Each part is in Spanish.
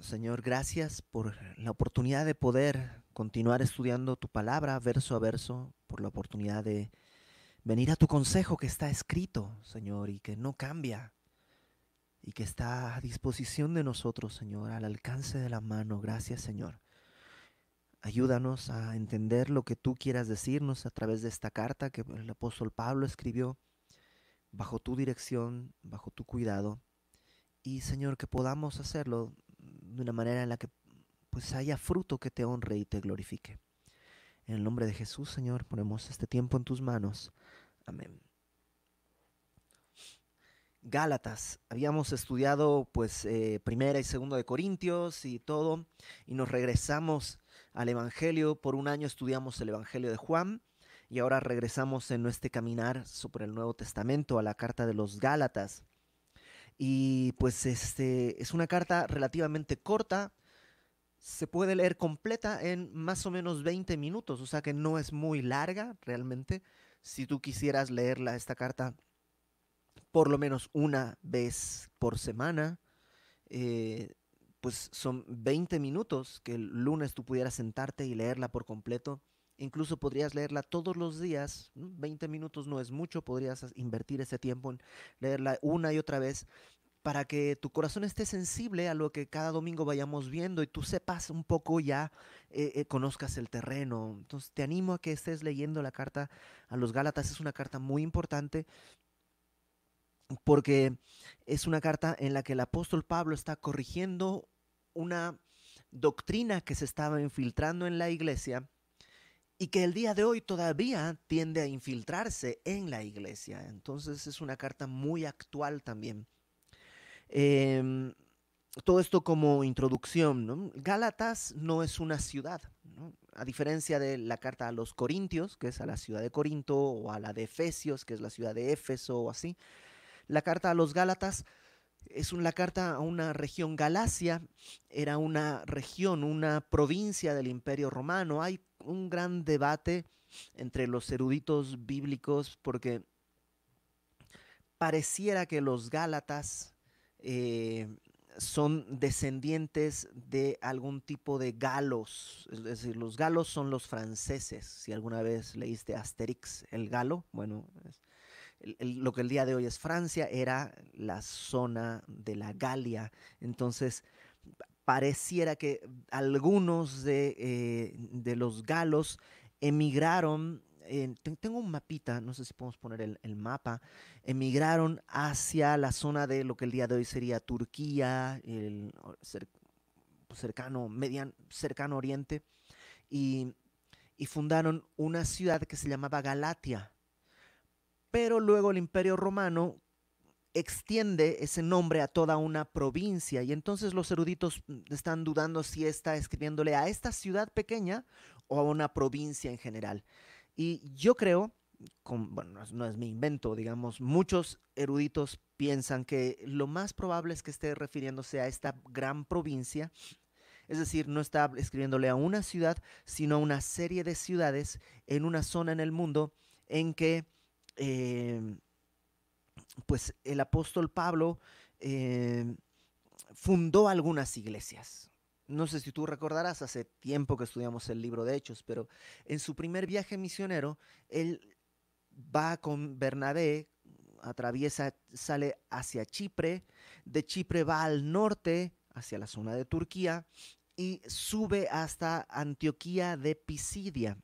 Señor, gracias por la oportunidad de poder continuar estudiando tu palabra verso a verso, por la oportunidad de venir a tu consejo que está escrito, Señor, y que no cambia, y que está a disposición de nosotros, Señor, al alcance de la mano. Gracias, Señor. Ayúdanos a entender lo que tú quieras decirnos a través de esta carta que el apóstol Pablo escribió bajo tu dirección, bajo tu cuidado. Y Señor, que podamos hacerlo de una manera en la que pues haya fruto que te honre y te glorifique. En el nombre de Jesús, Señor, ponemos este tiempo en tus manos. Amén. Gálatas. Habíamos estudiado pues eh, primera y segunda de Corintios y todo, y nos regresamos al Evangelio. Por un año estudiamos el Evangelio de Juan y ahora regresamos en nuestro caminar sobre el Nuevo Testamento a la carta de los Gálatas. Y pues este es una carta relativamente corta, se puede leer completa en más o menos 20 minutos, o sea que no es muy larga realmente. Si tú quisieras leerla, esta carta, por lo menos una vez por semana, eh, pues son 20 minutos que el lunes tú pudieras sentarte y leerla por completo. Incluso podrías leerla todos los días. 20 minutos no es mucho, podrías invertir ese tiempo en leerla una y otra vez para que tu corazón esté sensible a lo que cada domingo vayamos viendo y tú sepas un poco ya, eh, eh, conozcas el terreno. Entonces te animo a que estés leyendo la carta a los Gálatas. Es una carta muy importante porque es una carta en la que el apóstol Pablo está corrigiendo una doctrina que se estaba infiltrando en la iglesia y que el día de hoy todavía tiende a infiltrarse en la iglesia. Entonces es una carta muy actual también. Em, todo esto como introducción. ¿no? Gálatas no es una ciudad, a diferencia de la carta a los Corintios, que es a la ciudad de Corinto, o a la de Efesios, que es la ciudad de Éfeso, o así. La carta a los Gálatas es una carta a una región Galacia, era una región, una provincia del Imperio Romano. Hay un gran debate entre los eruditos bíblicos porque pareciera que los Gálatas eh, son descendientes de algún tipo de galos, es decir, los galos son los franceses. Si alguna vez leíste Asterix, el galo, bueno, lo que el día de hoy es Francia era la zona de la Galia. Entonces, pareciera que algunos de, eh, de los galos emigraron tengo un mapita, no sé si podemos poner el, mapa, emigraron hacia la zona de lo que el día de hoy sería Turquía, el cercano, cercano oriente, y fundaron una ciudad que se llamaba Galatia. Pero luego el imperio romano extiende ese nombre a toda una provincia y entonces los eruditos están dudando si está escribiéndole a esta ciudad pequeña o a una provincia en general. Y yo creo, bueno, no es mi invento, digamos, muchos eruditos piensan que lo más probable es que esté refiriéndose a esta gran provincia, es decir, no está escribiéndole a una ciudad, sino a una serie de ciudades en una zona en el mundo en que, em, pues, el apóstol Pablo em, fundó algunas iglesias no sé si tú recordarás, hace tiempo que estudiamos el libro de Hechos, pero en su primer viaje misionero, él va con Bernabé, atraviesa, sale hacia Chipre, de Chipre va al norte, hacia la zona de Turquía, y sube hasta Antioquía de Pisidia.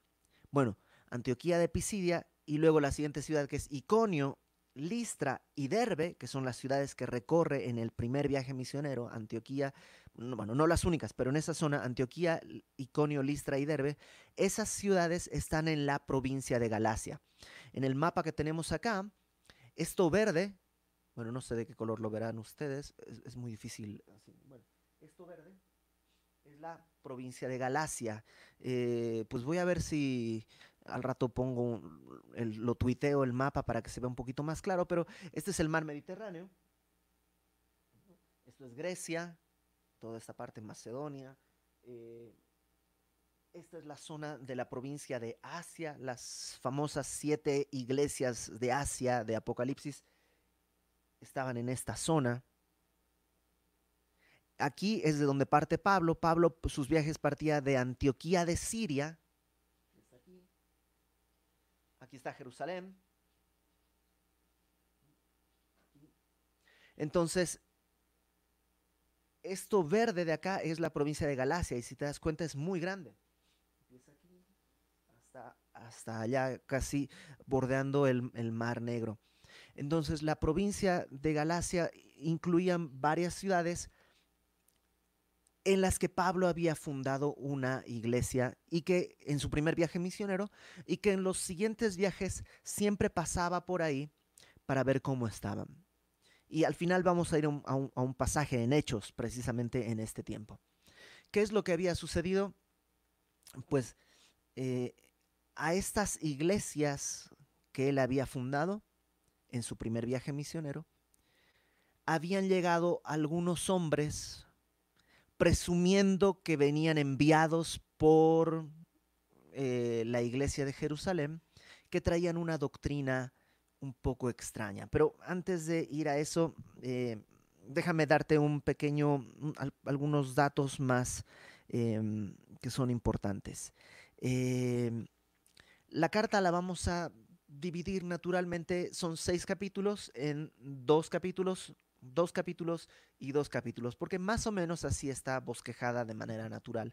Bueno, Antioquía de Pisidia y luego la siguiente ciudad que es Iconio, Listra y Derbe, que son las ciudades que recorre en el primer viaje misionero, Antioquía, bueno, no las únicas, pero en esa zona, Antioquía, Iconio, Listra y Derbe, esas ciudades están en la provincia de Galacia. En el mapa que tenemos acá, esto verde, bueno, no sé de qué color lo verán ustedes, es, muy difícil. Bueno, esto verde es la provincia de Galacia. Eh, pues voy a ver si al rato pongo, lo tuiteo el mapa para que se vea un poquito más claro, pero este es el mar Mediterráneo. Esto es Grecia, toda esta parte Macedonia. Eh, esta es la zona de la provincia de Asia, las famosas siete iglesias de Asia de Apocalipsis estaban en esta zona. aquí es de donde parte Pablo. Pablo, sus viajes partía de Antioquía de Siria. Aquí está Jerusalén. Entonces, esto verde de acá es la provincia de Galacia y si te das cuenta es muy grande. Aquí hasta, hasta allá, casi bordeando el, el Mar Negro. Entonces, la provincia de Galacia incluía varias ciudades en las que Pablo había fundado una iglesia y que en su primer viaje misionero y que en los siguientes viajes siempre pasaba por ahí para ver cómo estaban. Y al final vamos a ir a un, pasaje en Hechos, precisamente en este tiempo. ¿Qué es lo que había sucedido? Pues eh, a estas iglesias que él había fundado en su primer viaje misionero, habían llegado algunos hombres presumiendo que venían enviados por eh, la iglesia de Jerusalén, que traían una doctrina un poco extraña. Pero antes de ir a eso, eh, déjame darte un pequeño, algunos datos más em, que son importantes. Em, la carta la vamos a dividir naturalmente, son seis capítulos en dos capítulos, dos capítulos y dos capítulos, porque más o menos así está bosquejada de manera natural.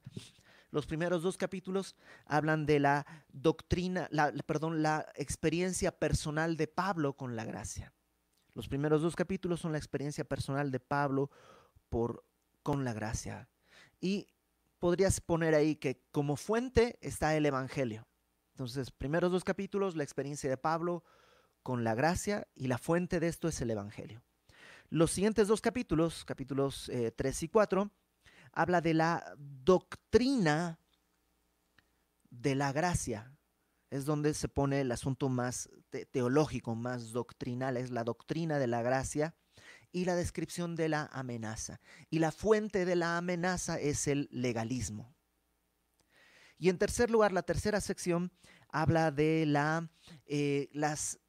Los primeros dos capítulos hablan de la doctrina, la, perdón, la experiencia personal de Pablo con la gracia. Los primeros dos capítulos son la experiencia personal de Pablo por, con la gracia. Y podrías poner ahí que como fuente está el Evangelio. Entonces, primeros dos capítulos, la experiencia de Pablo con la gracia y la fuente de esto es el Evangelio. Los siguientes dos capítulos, capítulos 3 eh, y 4, habla de la doctrina de la gracia. Es donde se pone el asunto más teológico, más doctrinal, es la doctrina de la gracia y la descripción de la amenaza. Y la fuente de la amenaza es el legalismo. Y en tercer lugar, la tercera sección habla de la, eh, las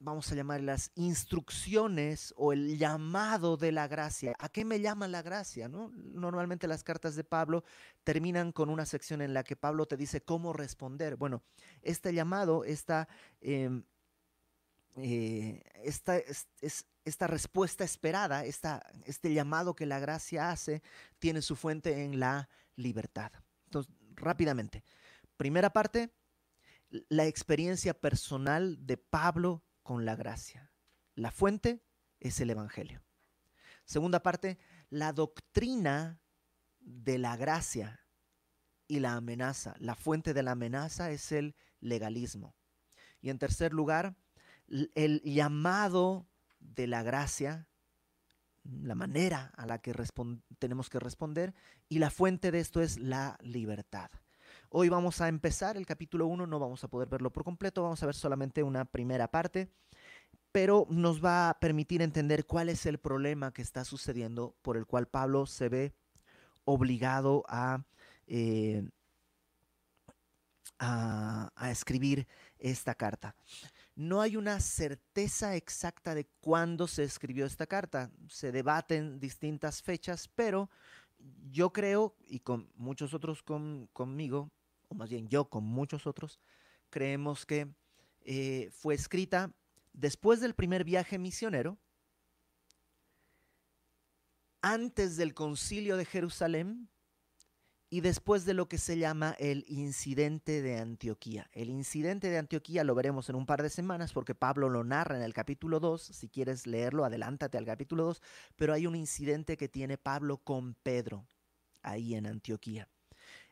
vamos a llamar las instrucciones o el llamado de la gracia. ¿A qué me llama la gracia? ¿no? Normalmente las cartas de Pablo terminan con una sección en la que Pablo te dice cómo responder. Bueno, este llamado, esta, em, eh, esta, es, esta respuesta esperada, esta, este llamado que la gracia hace, tiene su fuente en la libertad. Entonces, rápidamente. Primera parte, la experiencia personal de Pablo con la gracia. La fuente es el Evangelio. Segunda parte, la doctrina de la gracia y la amenaza. La fuente de la amenaza es el legalismo. Y en tercer lugar, el llamado de la gracia, la manera a la que tenemos que responder, y la fuente de esto es la libertad. Hoy vamos a empezar el capítulo 1, no vamos a poder verlo por completo, vamos a ver solamente una primera parte, pero nos va a permitir entender cuál es el problema que está sucediendo por el cual Pablo se ve obligado a, eh, a, a escribir esta carta. No hay una certeza exacta de cuándo se escribió esta carta. Se debaten distintas fechas, pero yo creo, y con muchos otros conmigo, o más bien yo con muchos otros, creemos que eh, fue escrita después del primer viaje misionero, antes del concilio de Jerusalén y después de lo que se llama el incidente de Antioquía. El incidente de Antioquía lo veremos en un par de semanas porque Pablo lo narra en el capítulo 2. Si quieres leerlo, adelántate al capítulo 2. Pero hay un incidente que tiene Pablo con Pedro ahí en Antioquía.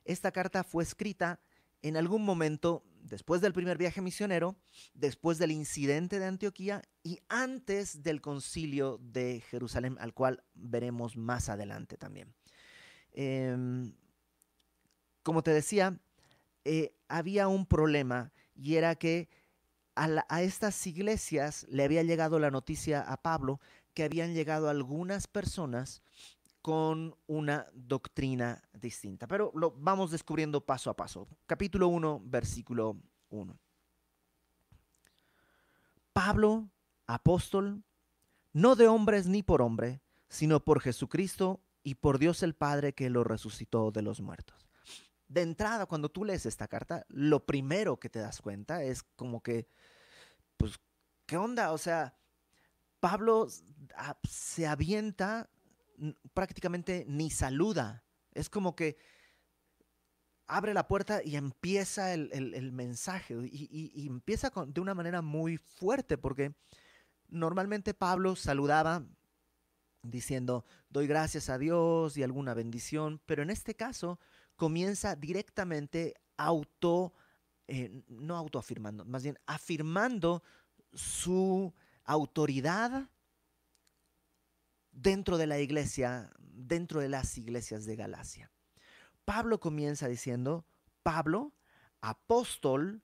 Esta carta fue escrita en algún momento después del primer viaje misionero, después del incidente de Antioquía y antes del concilio de Jerusalén, al cual veremos más adelante también. Em, como te decía, eh, había un problema y era que a, estas iglesias le había llegado la noticia a Pablo que habían llegado algunas personas con una doctrina distinta. Pero lo vamos descubriendo paso a paso. Capítulo 1, versículo 1. Pablo, apóstol, no de hombres ni por hombre, sino por Jesucristo y por Dios el Padre que lo resucitó de los muertos. De entrada, cuando tú lees esta carta, lo primero que te das cuenta es como que, pues, ¿qué onda? O sea, Pablo se avienta, prácticamente ni saluda. Es como que abre la puerta y empieza el, mensaje y, empieza de una manera muy fuerte porque normalmente Pablo saludaba diciendo, doy gracias a Dios y alguna bendición, pero en este caso comienza directamente auto, eh, no autoafirmando, más bien afirmando su autoridad dentro de la iglesia, dentro de las iglesias de Galacia. Pablo comienza diciendo, Pablo, apóstol,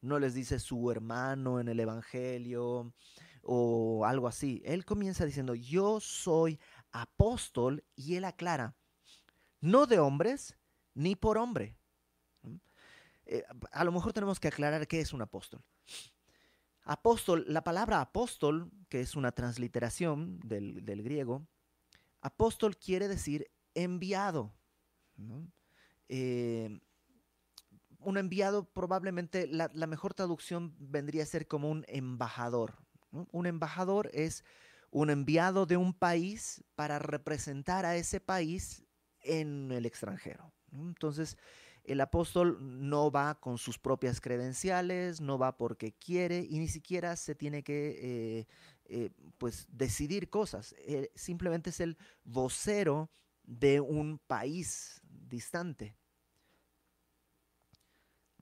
no les dice su hermano en el Evangelio, o algo así. Él comienza diciendo, yo soy apóstol y él aclara, no de hombres ni por hombre. Eh, a lo mejor tenemos que aclarar qué es un apóstol. Apóstol, la palabra apóstol, que es una transliteración del, griego, apóstol quiere decir enviado. Eh, un enviado probablemente, la, la, mejor traducción vendría a ser como un embajador. Un embajador es un enviado de un país para representar a ese país en el extranjero. Entonces, el apóstol no va con sus propias credenciales, no va porque quiere y ni siquiera se tiene que eh, eh, pues decidir cosas. simplemente es el vocero de un país distante.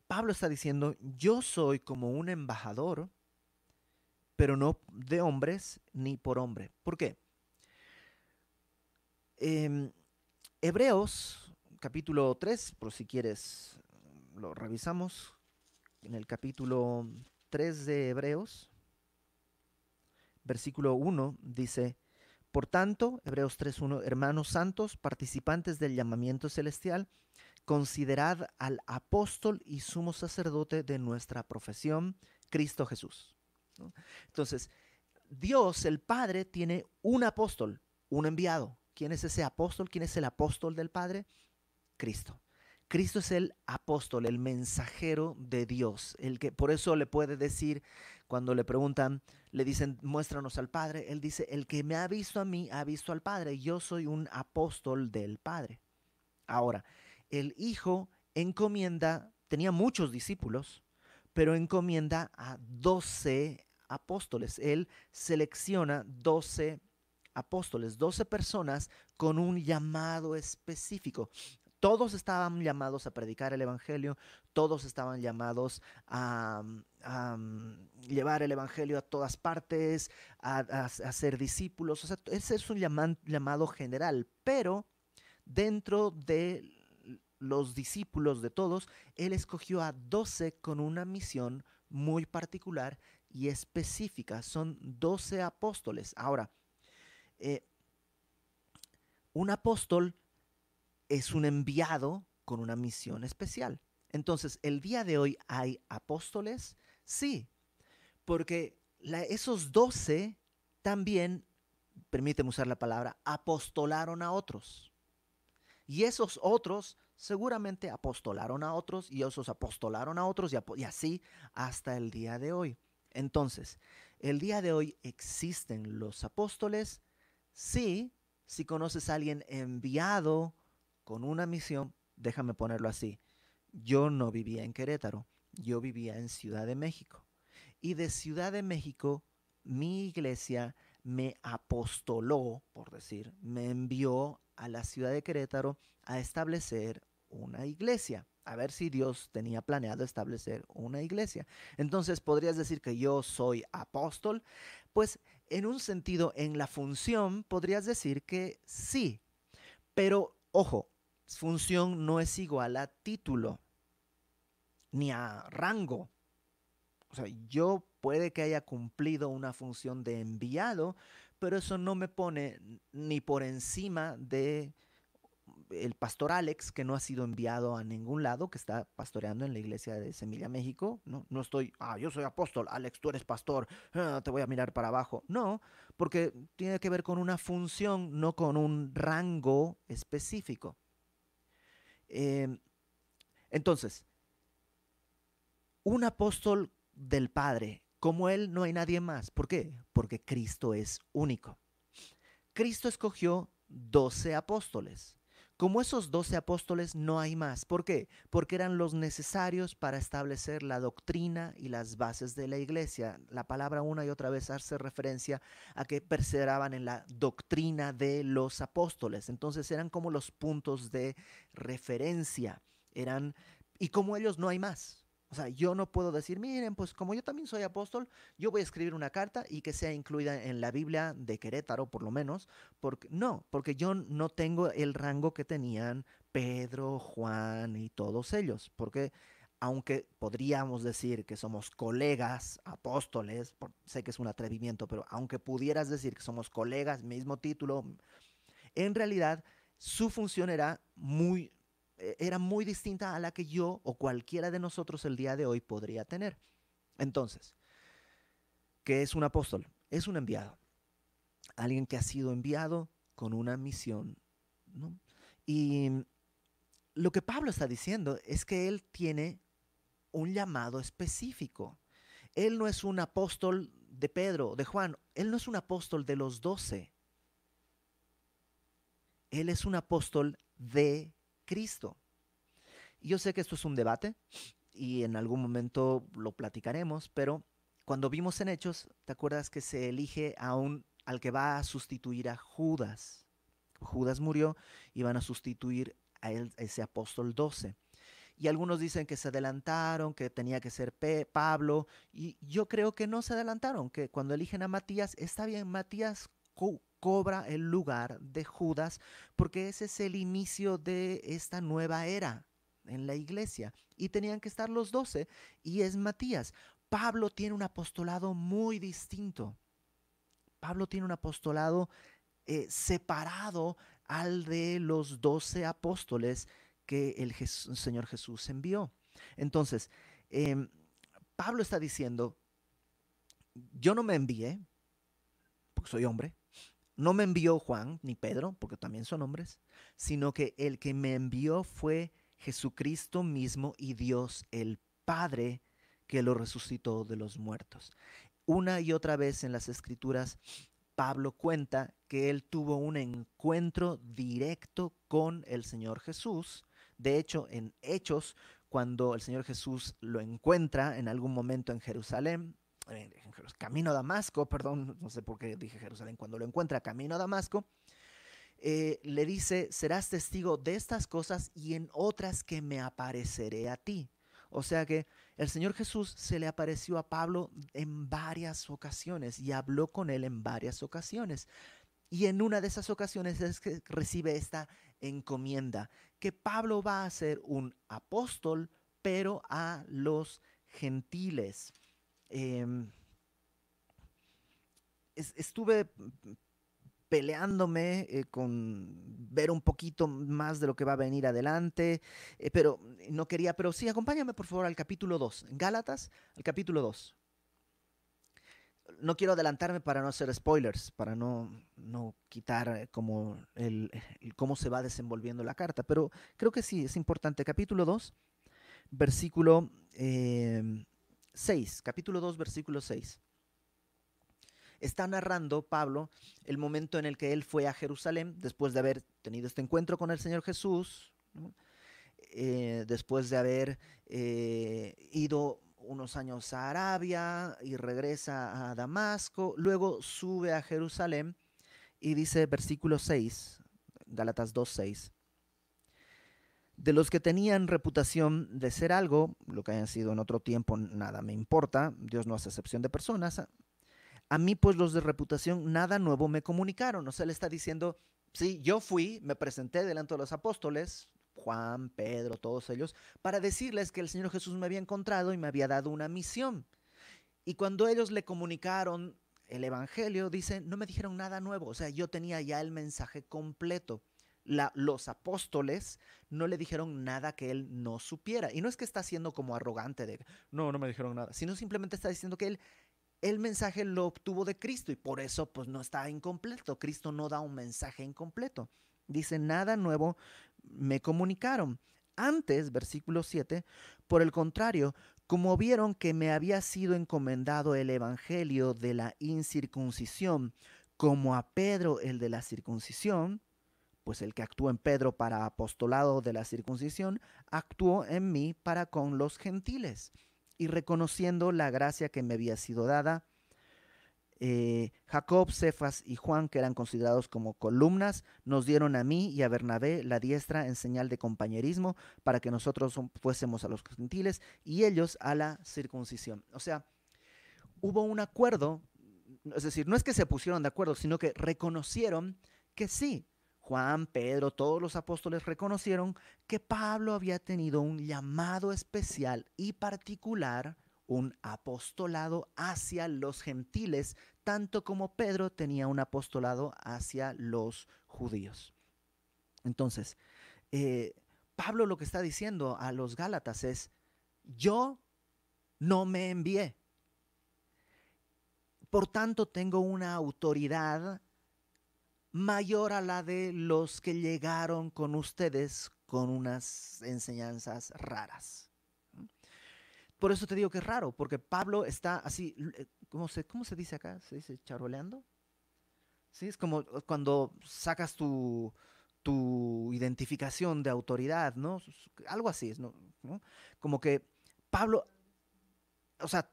Pablo está diciendo, yo soy como un embajador pero no de hombres ni por hombre. ¿Por qué? Em, Hebreos, capítulo 3, por si quieres, lo revisamos. En el capítulo 3 de Hebreos, versículo 1, dice, por tanto, Hebreos 3.1, hermanos santos, participantes del llamamiento celestial, considerad al apóstol y sumo sacerdote de nuestra profesión, Cristo Jesús entonces, Dios, el Padre, tiene un apóstol, un enviado. ¿Quién es ese apóstol? ¿Quién es el apóstol del Padre? Cristo. Cristo es el apóstol, el mensajero de Dios, el que por eso le puede decir cuando le preguntan, le dicen, "Muéstranos al Padre", él dice, "El que me ha visto a mí ha visto al Padre, yo soy un apóstol del Padre." Ahora, el Hijo encomienda, tenía muchos discípulos, pero encomienda a doce apóstoles. Él selecciona 12 apóstoles, 12 personas con un llamado específico. Todos estaban llamados a predicar el Evangelio, todos estaban llamados a, mm, llevar el Evangelio a todas partes, a, ser discípulos. O sea, ese es un llamado general, pero dentro de los discípulos de todos, Él escogió a 12 con una misión muy particular y específica. Son 12 apóstoles. Ahora, eh, un apóstol es un enviado con una misión especial. Entonces, ¿el día de hoy hay apóstoles? Sí, porque esos 12 también, permíteme usar la palabra, apostolaron a otros. Y esos otros seguramente apostolaron a otros y esos apostolaron a otros y así hasta el día de hoy. Entonces, el día de hoy existen los apóstoles. Sí, si conoces a alguien enviado con una misión, déjame ponerlo así. Yo no vivía en Querétaro, yo vivía en Ciudad de México. Y de Ciudad de México, mi iglesia me apostoló, por decir, me envió a la ciudad de Querétaro a establecer una iglesia a ver si Dios tenía planeado establecer una iglesia. Entonces, ¿podrías decir que yo soy apóstol? Pues en un sentido, en la función, podrías decir que sí. Pero, ojo, función no es igual a título ni a rango. O sea, yo puede que haya cumplido una función de enviado, pero eso no me pone ni por encima de el pastor Alex, que no ha sido enviado a ningún lado, que está pastoreando en la iglesia de Semilla, México. No, no estoy, ah, yo soy apóstol, Alex, tú eres pastor, ah, te voy a mirar para abajo. No, porque tiene que ver con una función, no con un rango específico. Em, entonces, un apóstol del Padre, como él no hay nadie más. ¿Por qué? Porque Cristo es único. Cristo escogió doce apóstoles. Como esos doce apóstoles no hay más. ¿Por qué? Porque eran los necesarios para establecer la doctrina y las bases de la iglesia. La palabra una y otra vez hace referencia a que perseveraban en la doctrina de los apóstoles. Entonces eran como los puntos de referencia. Eran, y como ellos no hay más. O sea, yo no puedo decir, miren, pues como yo también soy apóstol, yo voy a escribir una carta y que sea incluida en la Biblia de Querétaro, por lo menos. Porque, no, porque yo no tengo el rango que tenían Pedro, Juan y todos ellos. Porque aunque podríamos decir que somos colegas apóstoles, sé que es un atrevimiento, pero aunque pudieras decir que somos colegas, mismo título, en realidad su función era muy era muy distinta a la que yo o cualquiera de nosotros el día de hoy podría tener. Entonces, ¿qué es un apóstol? Es un enviado. Alguien que ha sido enviado con una misión. Y lo que Pablo está diciendo es que él tiene un llamado específico. Él no es un apóstol de Pedro, de Juan, él no es un apóstol de los doce. Él es un apóstol de Cristo. Yo sé que esto es un debate y en algún momento lo platicaremos, pero cuando vimos en Hechos, ¿te acuerdas que se elige a un, al que va a sustituir a Judas? Judas murió y van a sustituir a, ese apóstol 12. Y algunos dicen que se adelantaron, que tenía que ser Pablo, y yo creo que no se adelantaron, que cuando eligen a Matías, está bien, Matías cobra el lugar de Judas, porque ese es el inicio de esta nueva era en la iglesia. Y tenían que estar los doce, y es Matías. Pablo tiene un apostolado muy distinto. Pablo tiene un apostolado eh, separado al de los doce apóstoles que el Señor Jesús envió. Entonces, em, Pablo está diciendo, yo no me envié, porque soy hombre, no me envió Juan ni Pedro, porque también son hombres, sino que el que me envió fue Jesucristo mismo y Dios el Padre que lo resucitó de los muertos. Una y otra vez en las escrituras, Pablo cuenta que él tuvo un encuentro directo con el Señor Jesús. De hecho, en Hechos, cuando el Señor Jesús lo encuentra en algún momento en Jerusalén, camino a Damasco, perdón, no sé por qué dije Jerusalén, cuando lo encuentra camino a Damasco, eh, le dice, serás testigo de estas cosas y en otras que me apareceré a ti. O sea que el Señor Jesús se le apareció a Pablo en varias ocasiones y habló con él en varias ocasiones. Y en una de esas ocasiones es que recibe esta encomienda, que Pablo va a ser un apóstol, pero a los gentiles. Em, estuve peleándome eh, con ver un poquito más de lo que va a venir adelante, eh, pero no quería, pero sí, acompáñame por favor al capítulo 2, Gálatas, al capítulo 2. No quiero adelantarme para no hacer spoilers, para no, no quitar eh, como el, cómo se va desenvolviendo la carta, pero creo que sí, es importante. Capítulo 2, versículo 6, capítulo 2, versículo 6. Está narrando Pablo el momento en el que él fue a Jerusalén después de haber tenido este encuentro con el Señor Jesús, eh, después de haber eh, ido unos años a Arabia y regresa a Damasco, luego sube a Jerusalén y dice versículo 6, Gálatas 2.6 de los que tenían reputación de ser algo, lo que hayan sido en otro tiempo, nada me importa, Dios no hace excepción de personas. A mí, pues los de reputación, nada nuevo me comunicaron. O sea, le está diciendo, sí, yo fui, me presenté delante de los apóstoles, Juan, Pedro, todos ellos, para decirles que el Señor Jesús me había encontrado y me había dado una misión. Y cuando ellos le comunicaron el Evangelio, dice, no me dijeron nada nuevo. O sea, yo tenía ya el mensaje completo los apóstoles no le dijeron nada que él no supiera. Y no es que está siendo como arrogante de, no, no me dijeron nada, sino simplemente está diciendo que él el mensaje lo obtuvo de Cristo y por eso pues no está incompleto. Cristo no da un mensaje incompleto. Dice, nada nuevo me comunicaron. Antes, versículo 7, por el contrario, como vieron que me había sido encomendado el evangelio de la incircuncisión, como a Pedro el de la circuncisión, pues el que actuó en Pedro para apostolado de la circuncisión, actuó en mí para con los gentiles. Y reconociendo la gracia que me había sido dada, eh, Jacob, Cefas y Juan, que eran considerados como columnas, nos dieron a mí y a Bernabé la diestra en señal de compañerismo para que nosotros fuésemos a los gentiles y ellos a la circuncisión. O sea, hubo un acuerdo, es decir, no es que se pusieron de acuerdo, sino que reconocieron que sí, Juan, Pedro, todos los apóstoles reconocieron que Pablo había tenido un llamado especial y particular un apostolado hacia los gentiles, tanto como Pedro tenía un apostolado hacia los judíos. Entonces, eh, Pablo lo que está diciendo a los Gálatas es, yo no me envié. Por tanto, tengo una autoridad mayor a la de los que llegaron con ustedes con unas enseñanzas raras. Por eso te digo que es raro, porque Pablo está así, eh, ¿cómo se, cómo se dice acá? ¿Se dice charoleando? Sí, es como cuando sacas tu, tu identificación de autoridad, ¿no? Algo así, ¿no? Como que Pablo, o sea,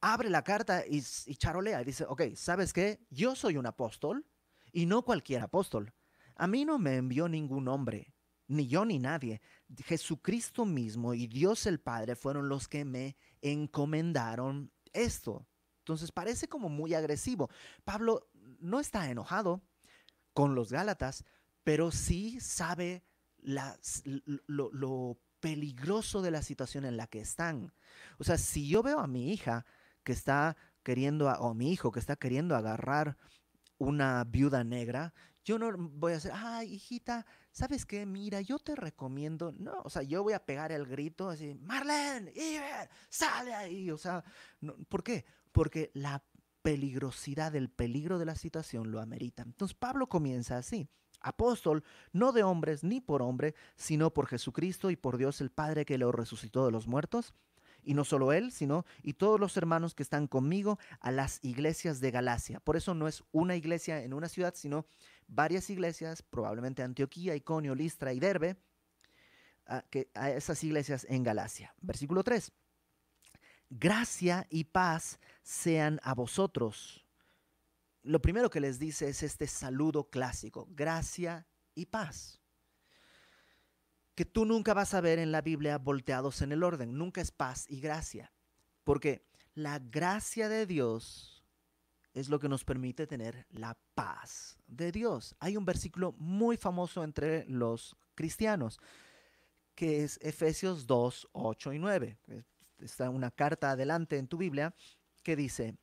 abre la carta y, y, charolea y dice, ok, ¿sabes qué? Yo soy un apóstol y no cualquier apóstol. A mí no me envió ningún hombre, ni yo ni nadie. Jesucristo mismo y Dios el Padre fueron los que me encomendaron esto. Entonces parece como muy agresivo. Pablo no está enojado con los Gálatas, pero sí sabe lo, peligroso de la situación en la que están. O sea, si yo veo a mi hija que está queriendo, o a mi hijo que está queriendo agarrar una viuda negra, yo no voy a decir, ay, hijita, ¿sabes qué? Mira, yo te recomiendo, no, o sea, yo voy a pegar el grito así, Marlene, Iber, sale ahí, o sea, ¿por qué? Porque la peligrosidad, el peligro de la situación lo amerita. Entonces Pablo comienza así, apóstol, no de hombres ni por hombre, sino por Jesucristo y por Dios el Padre que lo resucitó de los muertos y no solo él, sino y todos los hermanos que están conmigo a las iglesias de Galacia. Por eso no es una iglesia en una ciudad, sino varias iglesias, probablemente Antioquía, Iconio, Listra y Derbe, a, que, a esas iglesias en Galacia. Versículo 3. Gracia y paz sean a vosotros. Lo primero que les dice es este saludo clásico, gracia y paz que tú nunca vas a ver en la Biblia volteados en el orden. Nunca es paz y gracia. Porque la gracia de Dios es lo que nos permite tener la paz de Dios. Hay un versículo muy famoso entre los cristianos, que es Efesios 2, 8 y 9. Está una carta adelante en tu Biblia que dice,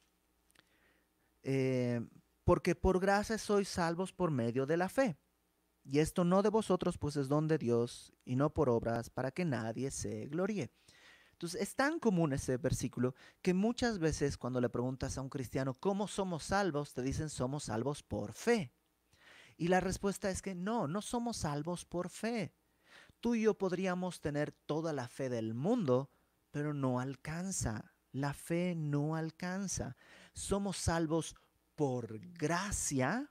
eh, porque por gracia sois salvos por medio de la fe. Y esto no de vosotros, pues es don de Dios, y no por obras, para que nadie se gloríe. Entonces es tan común ese versículo que muchas veces cuando le preguntas a un cristiano cómo somos salvos, te dicen somos salvos por fe. Y la respuesta es que no, no somos salvos por fe. Tú y yo podríamos tener toda la fe del mundo, pero no alcanza. La fe no alcanza. Somos salvos por gracia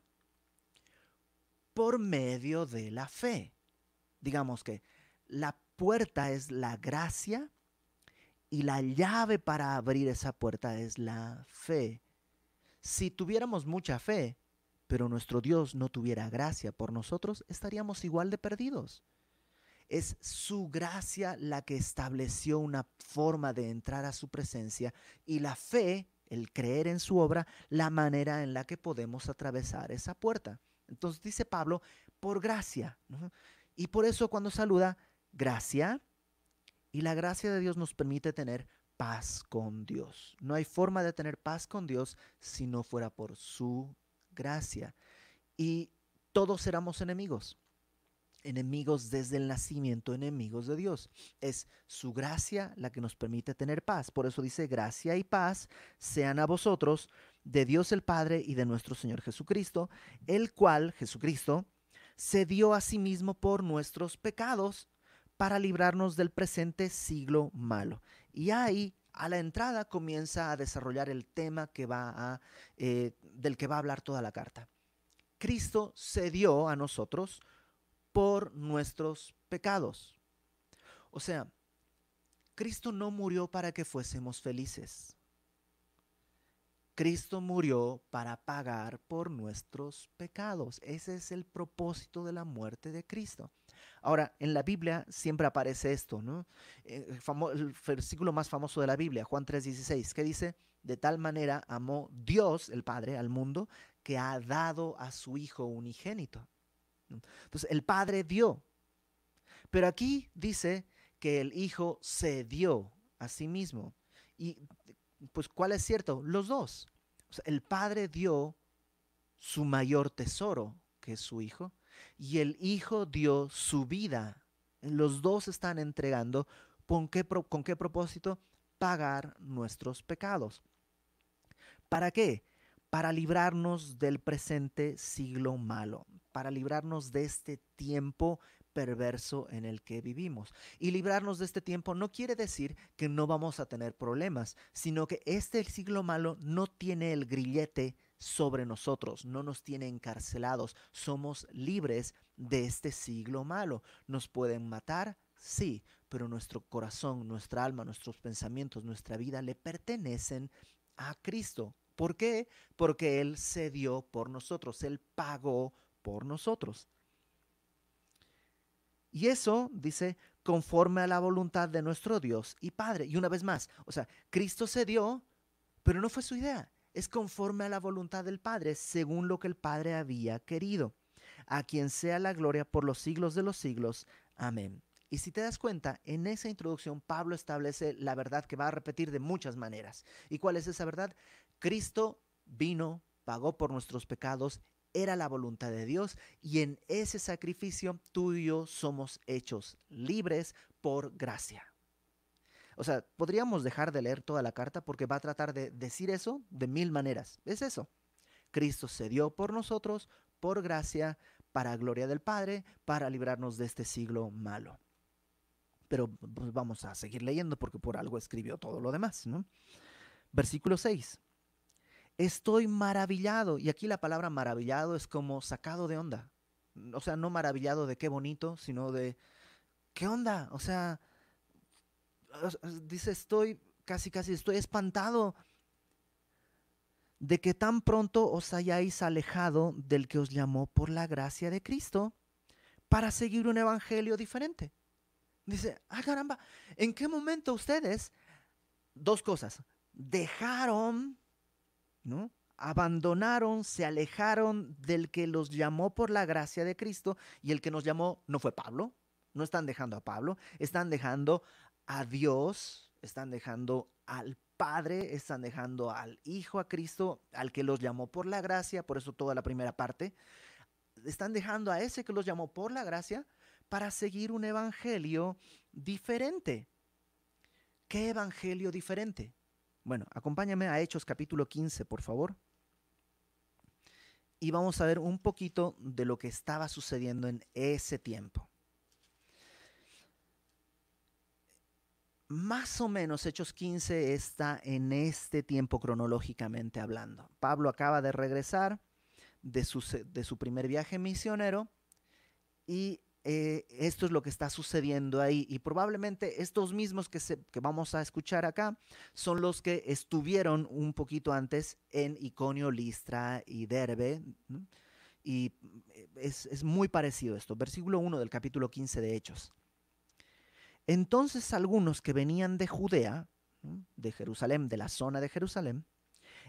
por medio de la fe. Digamos que la puerta es la gracia y la llave para abrir esa puerta es la fe. Si tuviéramos mucha fe, pero nuestro Dios no tuviera gracia por nosotros, estaríamos igual de perdidos. Es su gracia la que estableció una forma de entrar a su presencia y la fe, el creer en su obra, la manera en la que podemos atravesar esa puerta. Entonces dice Pablo, por gracia. Y por eso cuando saluda, gracia. Y la gracia de Dios nos permite tener paz con Dios. No hay forma de tener paz con Dios si no fuera por su gracia. Y todos éramos enemigos. enemigos desde el nacimiento, enemigos de Dios. Es su gracia la que nos permite tener paz. Por eso dice, gracia y paz sean a vosotros de Dios el Padre y de nuestro Señor Jesucristo, el cual, Jesucristo, se dio a sí mismo por nuestros pecados para librarnos del presente siglo malo. Y ahí, a la entrada, comienza a desarrollar el tema que va a, eh, del que va a hablar toda la carta. Cristo se dio a nosotros por nuestros pecados. O sea, Cristo no murió para que fuésemos felices. Cristo murió para pagar por nuestros pecados. Ese es el propósito de la muerte de Cristo. Ahora, en la Biblia siempre aparece esto, ¿no? Eh, el, versículo más famoso de la Biblia, Juan 3:16, que dice, de tal manera amó Dios, el Padre, al mundo, que ha dado a su Hijo unigénito. Entonces, el Padre dio. Pero aquí dice que el Hijo se dio a sí mismo. Y pues, ¿cuál es cierto? Los dos. el Padre dio su mayor tesoro, que es su Hijo, y el Hijo dio su vida. Los dos están entregando. ¿Con qué, con qué propósito? Pagar nuestros pecados. ¿Para qué? Para librarnos del presente siglo malo para librarnos de este tiempo perverso en el que vivimos. Y librarnos de este tiempo no quiere decir que no vamos a tener problemas, sino que este siglo malo no tiene el grillete sobre nosotros, no nos tiene encarcelados, somos libres de este siglo malo. ¿Nos pueden matar? Sí, pero nuestro corazón, nuestra alma, nuestros pensamientos, nuestra vida le pertenecen a Cristo. ¿Por qué? Porque Él se dio por nosotros, Él pagó por nosotros. Y eso, dice, conforme a la voluntad de nuestro Dios y Padre. Y una vez más, o sea, Cristo se dio, pero no fue su idea. Es conforme a la voluntad del Padre, según lo que el Padre había querido. A quien sea la gloria por los siglos de los siglos. Amén. Y si te das cuenta, en esa introducción Pablo establece la verdad que va a repetir de muchas maneras. ¿Y cuál es esa verdad? Cristo vino, pagó por nuestros pecados era la voluntad de Dios y en ese sacrificio tú y yo somos hechos libres por gracia. O sea, podríamos dejar de leer toda la carta porque va a tratar de decir eso de mil maneras. Es eso. Cristo se dio por nosotros, por gracia, para gloria del Padre, para librarnos de este siglo malo. Pero pues, vamos a seguir leyendo porque por algo escribió todo lo demás. ¿no? Versículo 6 estoy maravillado. Y aquí la palabra maravillado es como sacado de onda. O sea, no maravillado de qué bonito, sino de qué onda. O sea, dice, estoy casi, casi, estoy espantado de que tan pronto os hayáis alejado del que os llamó por la gracia de Cristo para seguir un evangelio diferente. Dice, ah, caramba, ¿en qué momento ustedes, dos cosas, dejaron ¿no? Abandonaron, se alejaron del que los llamó por la gracia de Cristo y el que nos llamó no fue Pablo, no están dejando a Pablo, están dejando a Dios, están dejando al Padre, están dejando al Hijo, a Cristo, al que los llamó por la gracia, por eso toda la primera parte, están dejando a ese que los llamó por la gracia para seguir un evangelio diferente. ¿Qué evangelio diferente? Bueno, acompáñame a Hechos capítulo 15, por favor. Y vamos a ver un poquito de lo que estaba sucediendo en ese tiempo. Más o menos Hechos 15 está en este tiempo cronológicamente hablando. Pablo acaba de regresar de su, de su primer viaje misionero y eh, esto es lo que está sucediendo ahí. Y probablemente estos mismos que, vamos a escuchar acá son los que estuvieron un poquito antes en Iconio, Listra y Derbe. Y eh, es, es, muy parecido esto. Versículo 1 del capítulo 15 de Hechos. Entonces algunos que venían de Judea, de Jerusalén, de la zona de Jerusalén,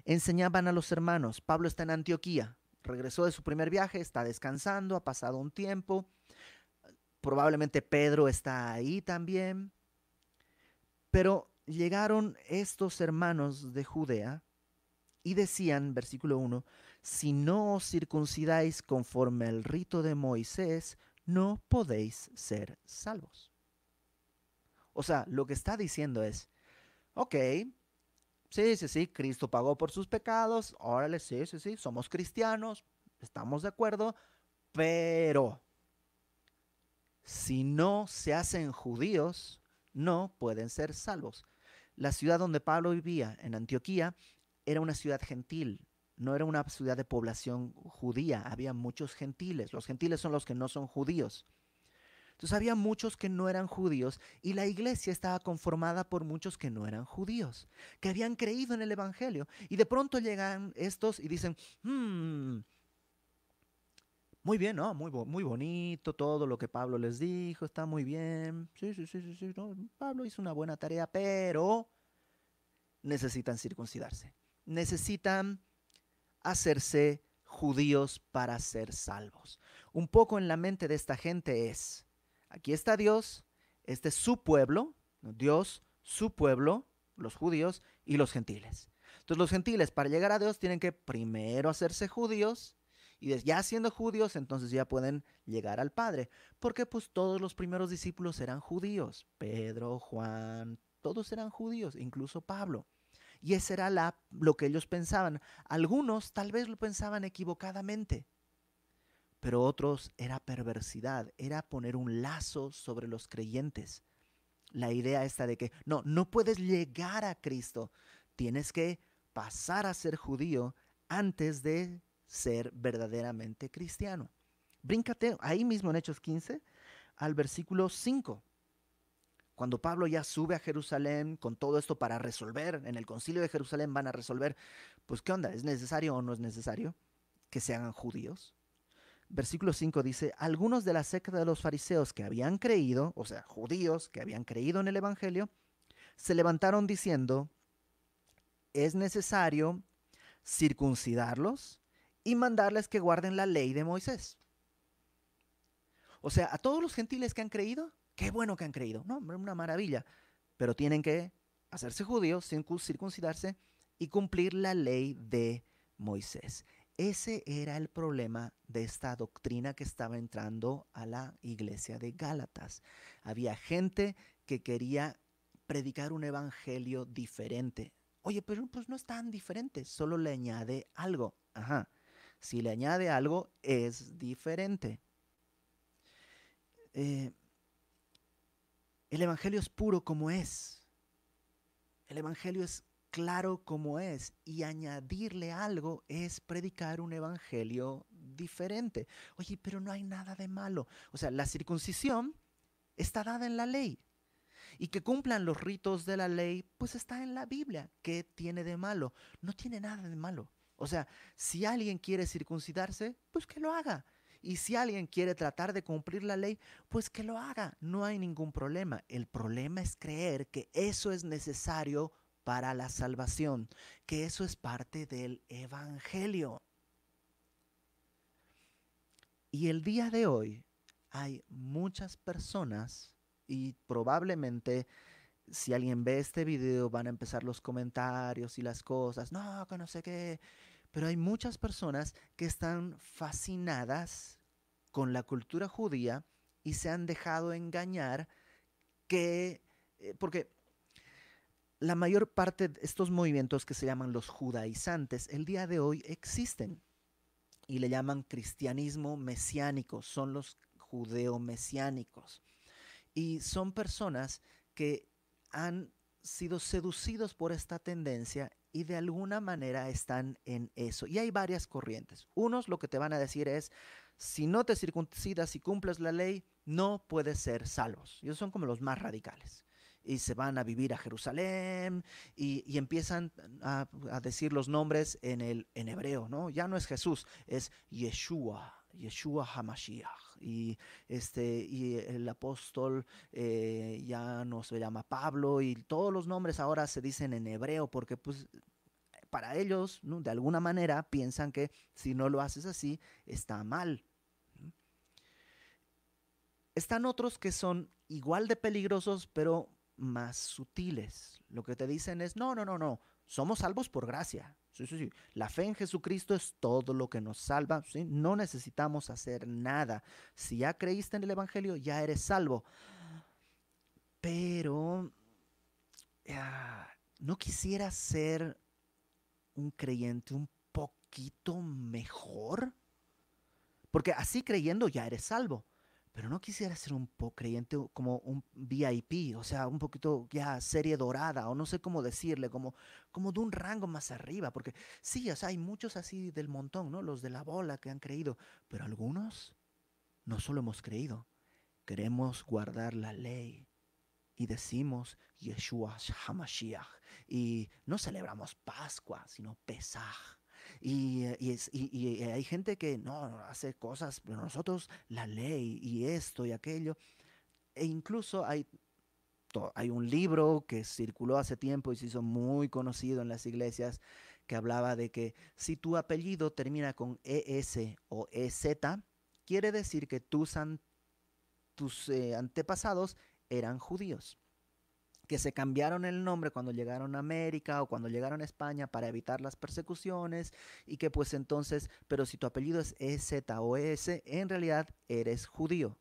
enseñaban a los hermanos. Pablo está en Antioquía, regresó de su primer viaje, está descansando, ha pasado un tiempo probablemente Pedro está ahí también. Pero llegaron estos hermanos de Judea y decían, versículo 1, si no os circuncidáis conforme al rito de Moisés, no podéis ser salvos. O sea, lo que está diciendo es, ok, sí, sí, sí, Cristo pagó por sus pecados, órale, sí, sí, sí, somos cristianos, estamos de acuerdo, pero si no se hacen judíos, no pueden ser salvos. La ciudad donde Pablo vivía, en Antioquía, era una ciudad gentil, no era una ciudad de población judía, había muchos gentiles. Los gentiles son los que no son judíos. Entonces había muchos que no eran judíos y la iglesia estaba conformada por muchos que no eran judíos, que habían creído en el Evangelio. Y de pronto llegan estos y dicen, hmm, muy bien, ¿no? Muy, muy bonito todo lo que Pablo les dijo, está muy bien. Sí, sí, sí, sí, sí. Pablo hizo una buena tarea, pero necesitan circuncidarse. Necesitan hacerse judíos para ser salvos. Un poco en la mente de esta gente es, aquí está Dios, este es su pueblo, Dios, su pueblo, los judíos y los gentiles. Entonces los gentiles para llegar a Dios tienen que primero hacerse judíos y ya siendo judíos entonces ya pueden llegar al Padre. Porque pues todos los primeros discípulos eran judíos. Pedro, Juan, todos eran judíos, incluso Pablo. Y ese era la, lo que ellos pensaban. Algunos tal vez lo pensaban equivocadamente, pero otros era perversidad, era poner un lazo sobre los creyentes. La idea esta de que no, no puedes llegar a Cristo, tienes que pasar a ser judío antes de ser verdaderamente cristiano. Bríncate ahí mismo en Hechos 15 al versículo 5 cuando Pablo ya sube a Jerusalén con todo esto para resolver, en el concilio de Jerusalén van a resolver, pues ¿qué onda? ¿Es necesario o no es necesario que se hagan judíos? Versículo 5 dice, algunos de la secta de los fariseos que habían creído, o sea, judíos que habían creído en el Evangelio, se levantaron diciendo, es necesario circuncidarlos y mandarles que guarden la ley de Moisés. O sea, a todos los gentiles que han creído, Qué bueno que han creído. No, una maravilla. Pero tienen que hacerse judíos, circuncidarse y cumplir la ley de Moisés. Ese era el problema de esta doctrina que estaba entrando a la iglesia de Gálatas. Había gente que quería predicar un evangelio diferente. Oye, pero pues no es tan diferente, solo le añade algo. Ajá. Si le añade algo, es diferente. Eh, el Evangelio es puro como es. El Evangelio es claro como es. Y añadirle algo es predicar un Evangelio diferente. Oye, pero no hay nada de malo. O sea, la circuncisión está dada en la ley. Y que cumplan los ritos de la ley, pues está en la Biblia. ¿Qué tiene de malo? No tiene nada de malo. O sea, si alguien quiere circuncidarse, pues que lo haga. Y si alguien quiere tratar de cumplir la ley, pues que lo haga, no hay ningún problema. El problema es creer que eso es necesario para la salvación, que eso es parte del Evangelio. Y el día de hoy hay muchas personas y probablemente si alguien ve este video van a empezar los comentarios y las cosas, no, que no sé qué, pero hay muchas personas que están fascinadas con la cultura judía y se han dejado engañar que, eh, porque la mayor parte de estos movimientos que se llaman los judaizantes, el día de hoy existen y le llaman cristianismo mesiánico, son los judeo-mesiánicos. Y son personas que han sido seducidos por esta tendencia y de alguna manera están en eso. Y hay varias corrientes. Unos lo que te van a decir es, si no te circuncidas y cumples la ley, no puedes ser salvos. Ellos son como los más radicales. Y se van a vivir a Jerusalén y, empiezan a, decir los nombres en, el, en hebreo, ¿no? Ya no es Jesús, es Yeshua, Yeshua Hamashiach. Y, este, y el apóstol eh, ya no se llama Pablo y todos los nombres ahora se dicen en hebreo porque pues para ellos, de alguna manera, piensan que si no lo haces así, está mal. Están otros que son igual de peligrosos, pero más sutiles. Lo que te dicen es, no, no, no, no, somos salvos por gracia. Sí, sí, sí. La fe en Jesucristo es todo lo que nos salva. ¿sí? No necesitamos hacer nada. Si ya creíste en el Evangelio, ya eres salvo. Pero ah, no quisiera ser un creyente un poquito mejor. Porque así creyendo ya eres salvo pero no quisiera ser un poco creyente como un VIP, o sea, un poquito ya serie dorada, o no sé cómo decirle, como, como de un rango más arriba, porque sí, o sea, hay muchos así del montón, ¿no? Los de la bola que han creído, pero algunos no solo hemos creído, queremos guardar la ley y decimos Yeshua HaMashiach y no celebramos Pascua, sino Pesach y, y, hay gente que no, hace cosas, pero nosotros la ley y esto y aquello. E incluso hay, hay un libro que circuló hace tiempo y se hizo muy conocido en las iglesias que hablaba de que si tu apellido termina con ES o EZ, quiere decir que tus, tus eh, antepasados eran judíos que se cambiaron el nombre cuando llegaron a América o cuando llegaron a España para evitar las persecuciones y que pues entonces, pero si tu apellido es EZ o ES, en realidad eres judío.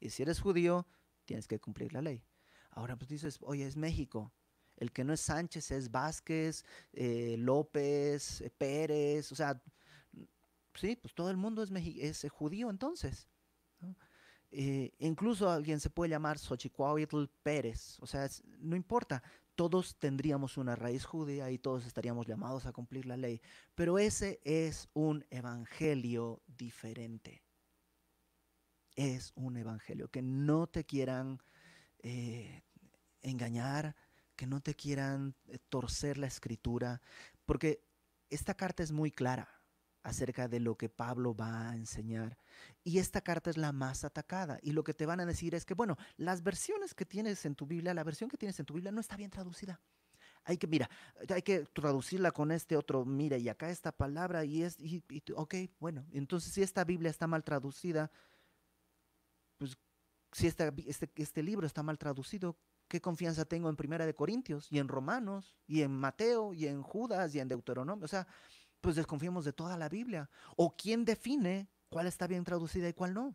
Y si eres judío, tienes que cumplir la ley. Ahora pues dices, oye, es México. El que no es Sánchez es Vázquez, eh, López, eh, Pérez, o sea, sí, pues todo el mundo es, es judío entonces. Eh, incluso alguien se puede llamar Xochicuautl Pérez, o sea, no importa, todos tendríamos una raíz judía y todos estaríamos llamados a cumplir la ley, pero ese es un evangelio diferente. Es un evangelio que no te quieran eh, engañar, que no te quieran eh, torcer la escritura, porque esta carta es muy clara acerca de lo que Pablo va a enseñar. Y esta carta es la más atacada. Y lo que te van a decir es que, bueno, las versiones que tienes en tu Biblia, la versión que tienes en tu Biblia no está bien traducida. Hay que, mira, hay que traducirla con este otro, mira, y acá esta palabra, y es, y, ok, bueno, entonces si esta Biblia está mal traducida, pues si esta, este, este libro está mal traducido, ¿qué confianza tengo en Primera de Corintios, y en Romanos, y en Mateo, y en Judas, y en Deuteronomio? O sea, pues desconfiemos de toda la Biblia. ¿O quién define cuál está bien traducida y cuál no?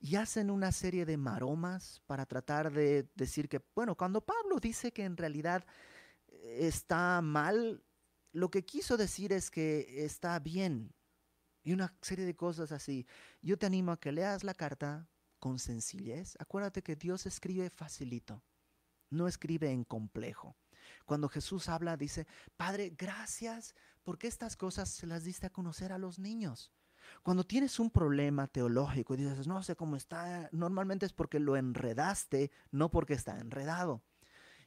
Y hacen una serie de maromas para tratar de decir que, bueno, cuando Pablo dice que en realidad eh, está mal, lo que quiso decir es que está bien. Y una serie de cosas así. Yo te animo a que leas la carta con sencillez. Acuérdate que Dios escribe facilito, no escribe en complejo. Cuando Jesús habla, dice, Padre, gracias porque estas cosas se las diste a conocer a los niños. Cuando tienes un problema teológico y dices, no sé cómo está, normalmente es porque lo enredaste, no porque está enredado.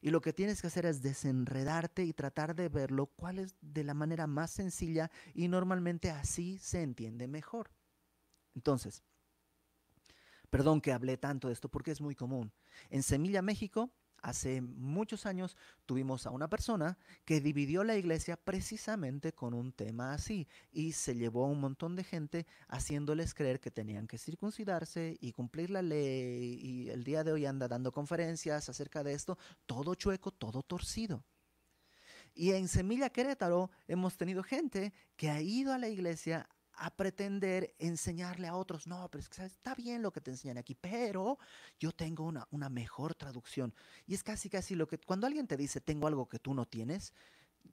Y lo que tienes que hacer es desenredarte y tratar de verlo cuál es de la manera más sencilla y normalmente así se entiende mejor. Entonces, perdón que hablé tanto de esto porque es muy común. En Semilla, México, Hace muchos años tuvimos a una persona que dividió la iglesia precisamente con un tema así y se llevó a un montón de gente haciéndoles creer que tenían que circuncidarse y cumplir la ley y el día de hoy anda dando conferencias acerca de esto, todo chueco, todo torcido. Y en Semilla Querétaro hemos tenido gente que ha ido a la iglesia a pretender enseñarle a otros, no, pero es que está bien lo que te enseñan aquí, pero yo tengo una, una mejor traducción. Y es casi, casi lo que, cuando alguien te dice, tengo algo que tú no tienes,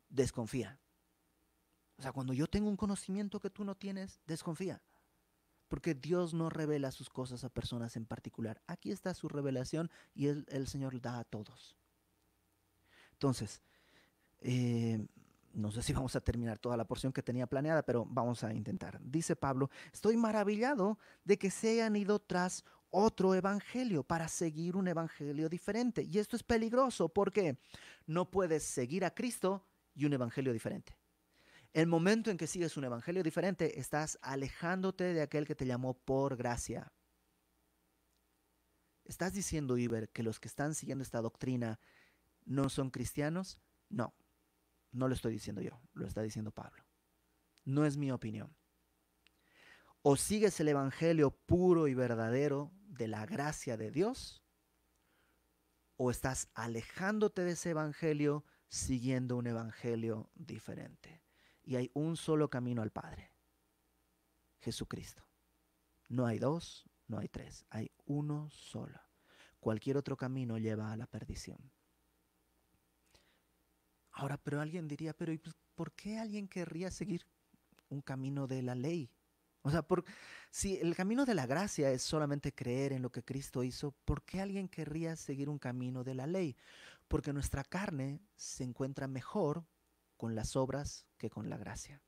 desconfía. O sea, cuando yo tengo un conocimiento que tú no tienes, desconfía. Porque Dios no revela sus cosas a personas en particular. Aquí está su revelación y el, el Señor da a todos. Entonces, eh, no sé si vamos a terminar toda la porción que tenía planeada, pero vamos a intentar. Dice Pablo, estoy maravillado de que se hayan ido tras otro evangelio para seguir un evangelio diferente. Y esto es peligroso porque no puedes seguir a Cristo y un evangelio diferente. El momento en que sigues un evangelio diferente, estás alejándote de aquel que te llamó por gracia. ¿Estás diciendo, Iber, que los que están siguiendo esta doctrina no son cristianos? No, no lo estoy diciendo yo, lo está diciendo Pablo. No es mi opinión. O sigues el Evangelio puro y verdadero de la gracia de Dios, o estás alejándote de ese Evangelio siguiendo un evangelio diferente. Y hay un solo camino al Padre, Jesucristo. No hay dos, no hay tres, hay uno solo. Cualquier otro camino lleva a la perdición. Ahora, pero alguien diría, pero pues, ¿por qué alguien querría seguir un camino de la ley? O sea, por, si el camino de la gracia es solamente creer en lo que Cristo hizo, ¿por qué alguien querría seguir un camino de la ley? Porque nuestra carne se encuentra mejor con las obras que con la gracia.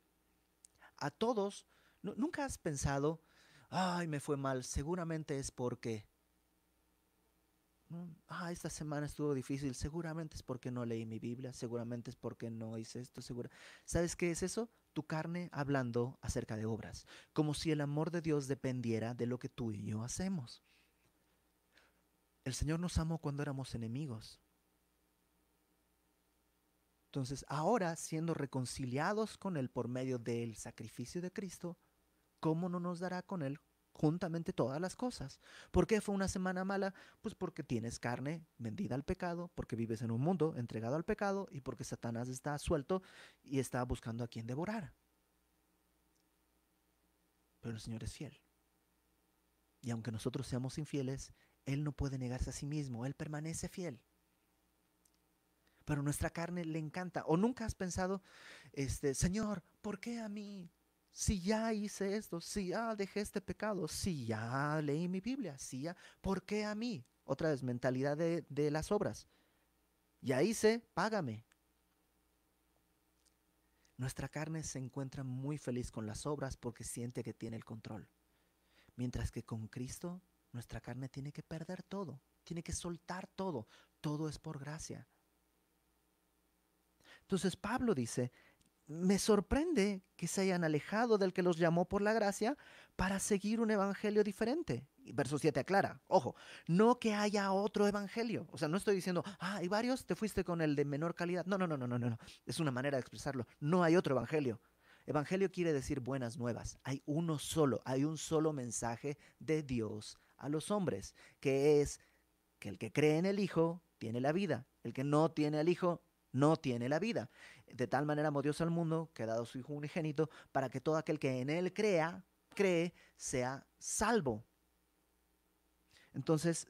A todos, ¿nunca has pensado, ay, me fue mal, seguramente es porque ah, esta semana estuvo difícil, seguramente es porque no leí mi Biblia, seguramente es porque no hice esto, seguro. ¿Sabes qué es eso? Tu carne hablando acerca de obras, como si el amor de Dios dependiera de lo que tú y yo hacemos. El Señor nos amó cuando éramos enemigos. Entonces, ahora siendo reconciliados con Él por medio del sacrificio de Cristo, ¿cómo no nos dará con Él juntamente todas las cosas. ¿Por qué fue una semana mala? Pues porque tienes carne vendida al pecado, porque vives en un mundo entregado al pecado y porque Satanás está suelto y está buscando a quien devorar. Pero el Señor es fiel. Y aunque nosotros seamos infieles, Él no puede negarse a sí mismo, Él permanece fiel. Pero nuestra carne le encanta. ¿O nunca has pensado, este, Señor, ¿por qué a mí? Si ya hice esto, si ya dejé este pecado, si ya leí mi Biblia, si ya, ¿por qué a mí? Otra vez, mentalidad de, de las obras. Ya hice, págame. Nuestra carne se encuentra muy feliz con las obras porque siente que tiene el control. Mientras que con Cristo, nuestra carne tiene que perder todo, tiene que soltar todo. Todo es por gracia. Entonces Pablo dice, me sorprende que se hayan alejado del que los llamó por la gracia para seguir un evangelio diferente. Verso 7 aclara, ojo, no que haya otro evangelio. O sea, no estoy diciendo, ah, hay varios, te fuiste con el de menor calidad. No, no, no, no, no, no. Es una manera de expresarlo. No hay otro evangelio. Evangelio quiere decir buenas nuevas. Hay uno solo, hay un solo mensaje de Dios a los hombres, que es que el que cree en el Hijo tiene la vida, el que no tiene al Hijo no tiene la vida. De tal manera amó Dios al mundo que ha dado su Hijo unigénito para que todo aquel que en Él crea, cree, sea salvo. Entonces,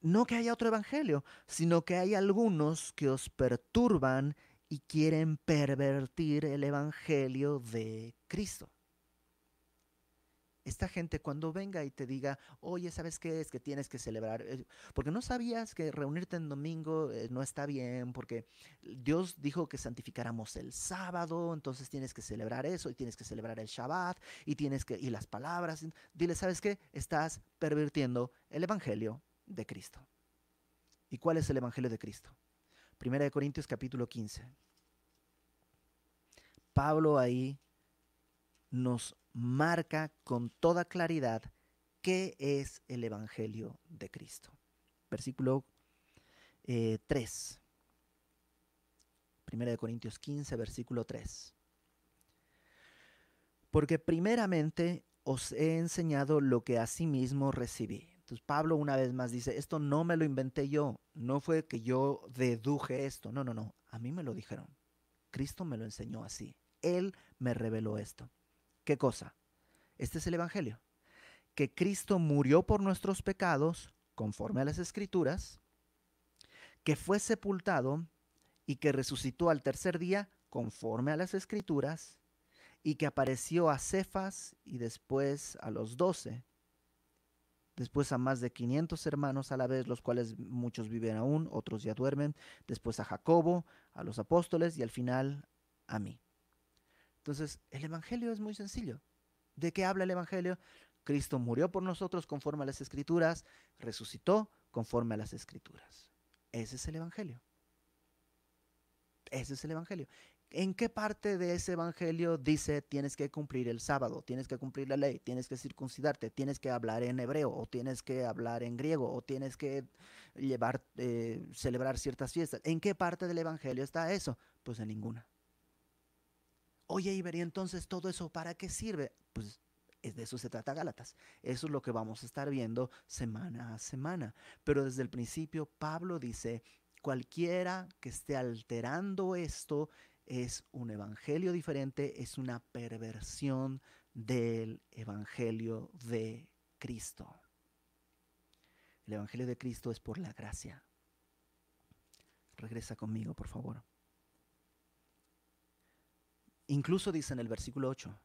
no que haya otro evangelio, sino que hay algunos que os perturban y quieren pervertir el evangelio de Cristo esta gente cuando venga y te diga, oye, ¿sabes qué es que tienes que celebrar? Eh, porque no sabías que reunirte en domingo eh, no está bien, porque Dios dijo que santificáramos el sábado, entonces tienes que celebrar eso y tienes que celebrar el Shabbat y tienes que, y las palabras. Dile, ¿sabes qué? Estás pervirtiendo el Evangelio de Cristo. ¿Y cuál es el Evangelio de Cristo? Primera de Corintios capítulo 15. Pablo ahí nos marca con toda claridad qué es el Evangelio de Cristo. Versículo 3. Eh, Primera de Corintios 15, versículo 3. Porque primeramente os he enseñado lo que asimismo recibí. Entonces Pablo una vez más dice, esto no me lo inventé yo, no fue que yo deduje esto, no, no, no, a mí me lo dijeron. Cristo me lo enseñó así, Él me reveló esto. ¿Qué cosa? Este es el Evangelio. Que Cristo murió por nuestros pecados, conforme a las Escrituras, que fue sepultado y que resucitó al tercer día, conforme a las Escrituras, y que apareció a Cefas y después a los doce, después a más de 500 hermanos a la vez, los cuales muchos viven aún, otros ya duermen, después a Jacobo, a los apóstoles y al final a mí. Entonces, el Evangelio es muy sencillo. ¿De qué habla el Evangelio? Cristo murió por nosotros conforme a las Escrituras, resucitó conforme a las Escrituras. Ese es el Evangelio. Ese es el Evangelio. ¿En qué parte de ese Evangelio dice tienes que cumplir el sábado, tienes que cumplir la ley, tienes que circuncidarte, tienes que hablar en hebreo o tienes que hablar en griego o tienes que llevar, eh, celebrar ciertas fiestas? ¿En qué parte del Evangelio está eso? Pues en ninguna. Oye, Iber, ¿y entonces todo eso para qué sirve? Pues de eso se trata Gálatas. Eso es lo que vamos a estar viendo semana a semana. Pero desde el principio Pablo dice, cualquiera que esté alterando esto es un evangelio diferente, es una perversión del evangelio de Cristo. El evangelio de Cristo es por la gracia. Regresa conmigo, por favor. Incluso dice en el versículo 8,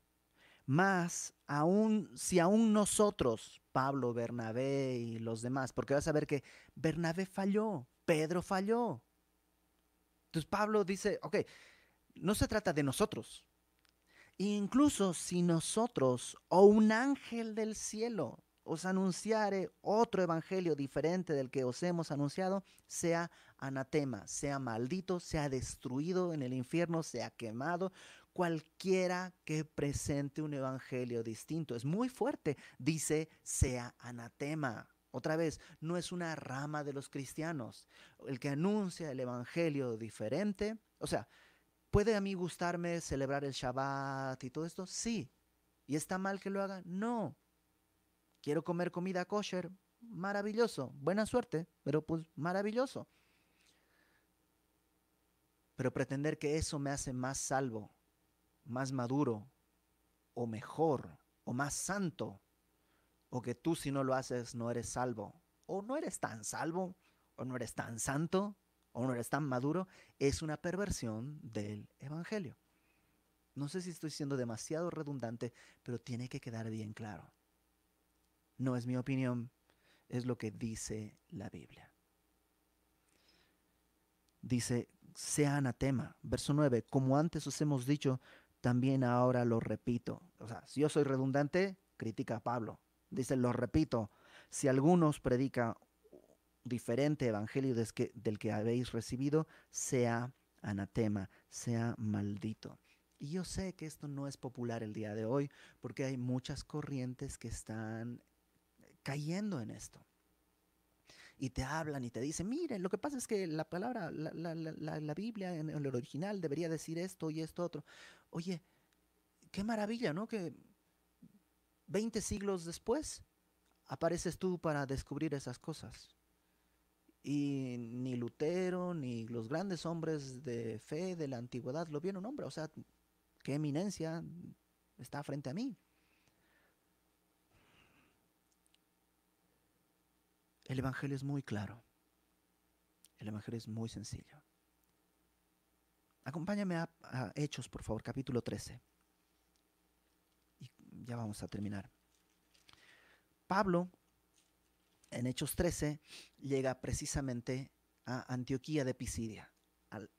más aún si aún nosotros, Pablo, Bernabé y los demás, porque vas a ver que Bernabé falló, Pedro falló. Entonces Pablo dice, ok, no se trata de nosotros. Incluso si nosotros o un ángel del cielo os anunciare otro evangelio diferente del que os hemos anunciado, sea anatema, sea maldito, sea destruido en el infierno, sea quemado, cualquiera que presente un evangelio distinto. Es muy fuerte, dice, sea anatema. Otra vez, no es una rama de los cristianos. El que anuncia el evangelio diferente, o sea, ¿puede a mí gustarme celebrar el Shabbat y todo esto? Sí. ¿Y está mal que lo haga? No. Quiero comer comida kosher, maravilloso, buena suerte, pero pues maravilloso. Pero pretender que eso me hace más salvo más maduro o mejor o más santo, o que tú si no lo haces no eres salvo, o no eres tan salvo, o no eres tan santo, o no eres tan maduro, es una perversión del Evangelio. No sé si estoy siendo demasiado redundante, pero tiene que quedar bien claro. No es mi opinión, es lo que dice la Biblia. Dice, sea anatema. Verso 9, como antes os hemos dicho, también ahora lo repito. O sea, si yo soy redundante, critica a Pablo. Dice, lo repito, si algunos predica diferente evangelio del que habéis recibido, sea anatema, sea maldito. Y yo sé que esto no es popular el día de hoy porque hay muchas corrientes que están cayendo en esto. Y te hablan y te dicen, miren, lo que pasa es que la palabra, la, la, la Biblia en el original debería decir esto y esto otro. Oye, qué maravilla, ¿no? Que 20 siglos después apareces tú para descubrir esas cosas. Y ni Lutero, ni los grandes hombres de fe de la antigüedad lo vieron, hombre. O sea, qué eminencia está frente a mí. El Evangelio es muy claro. El Evangelio es muy sencillo. Acompáñame a, Hechos, por favor, capítulo 13. Y ya vamos a terminar. Pablo, en Hechos 13, llega precisamente a Antioquía de Pisidia,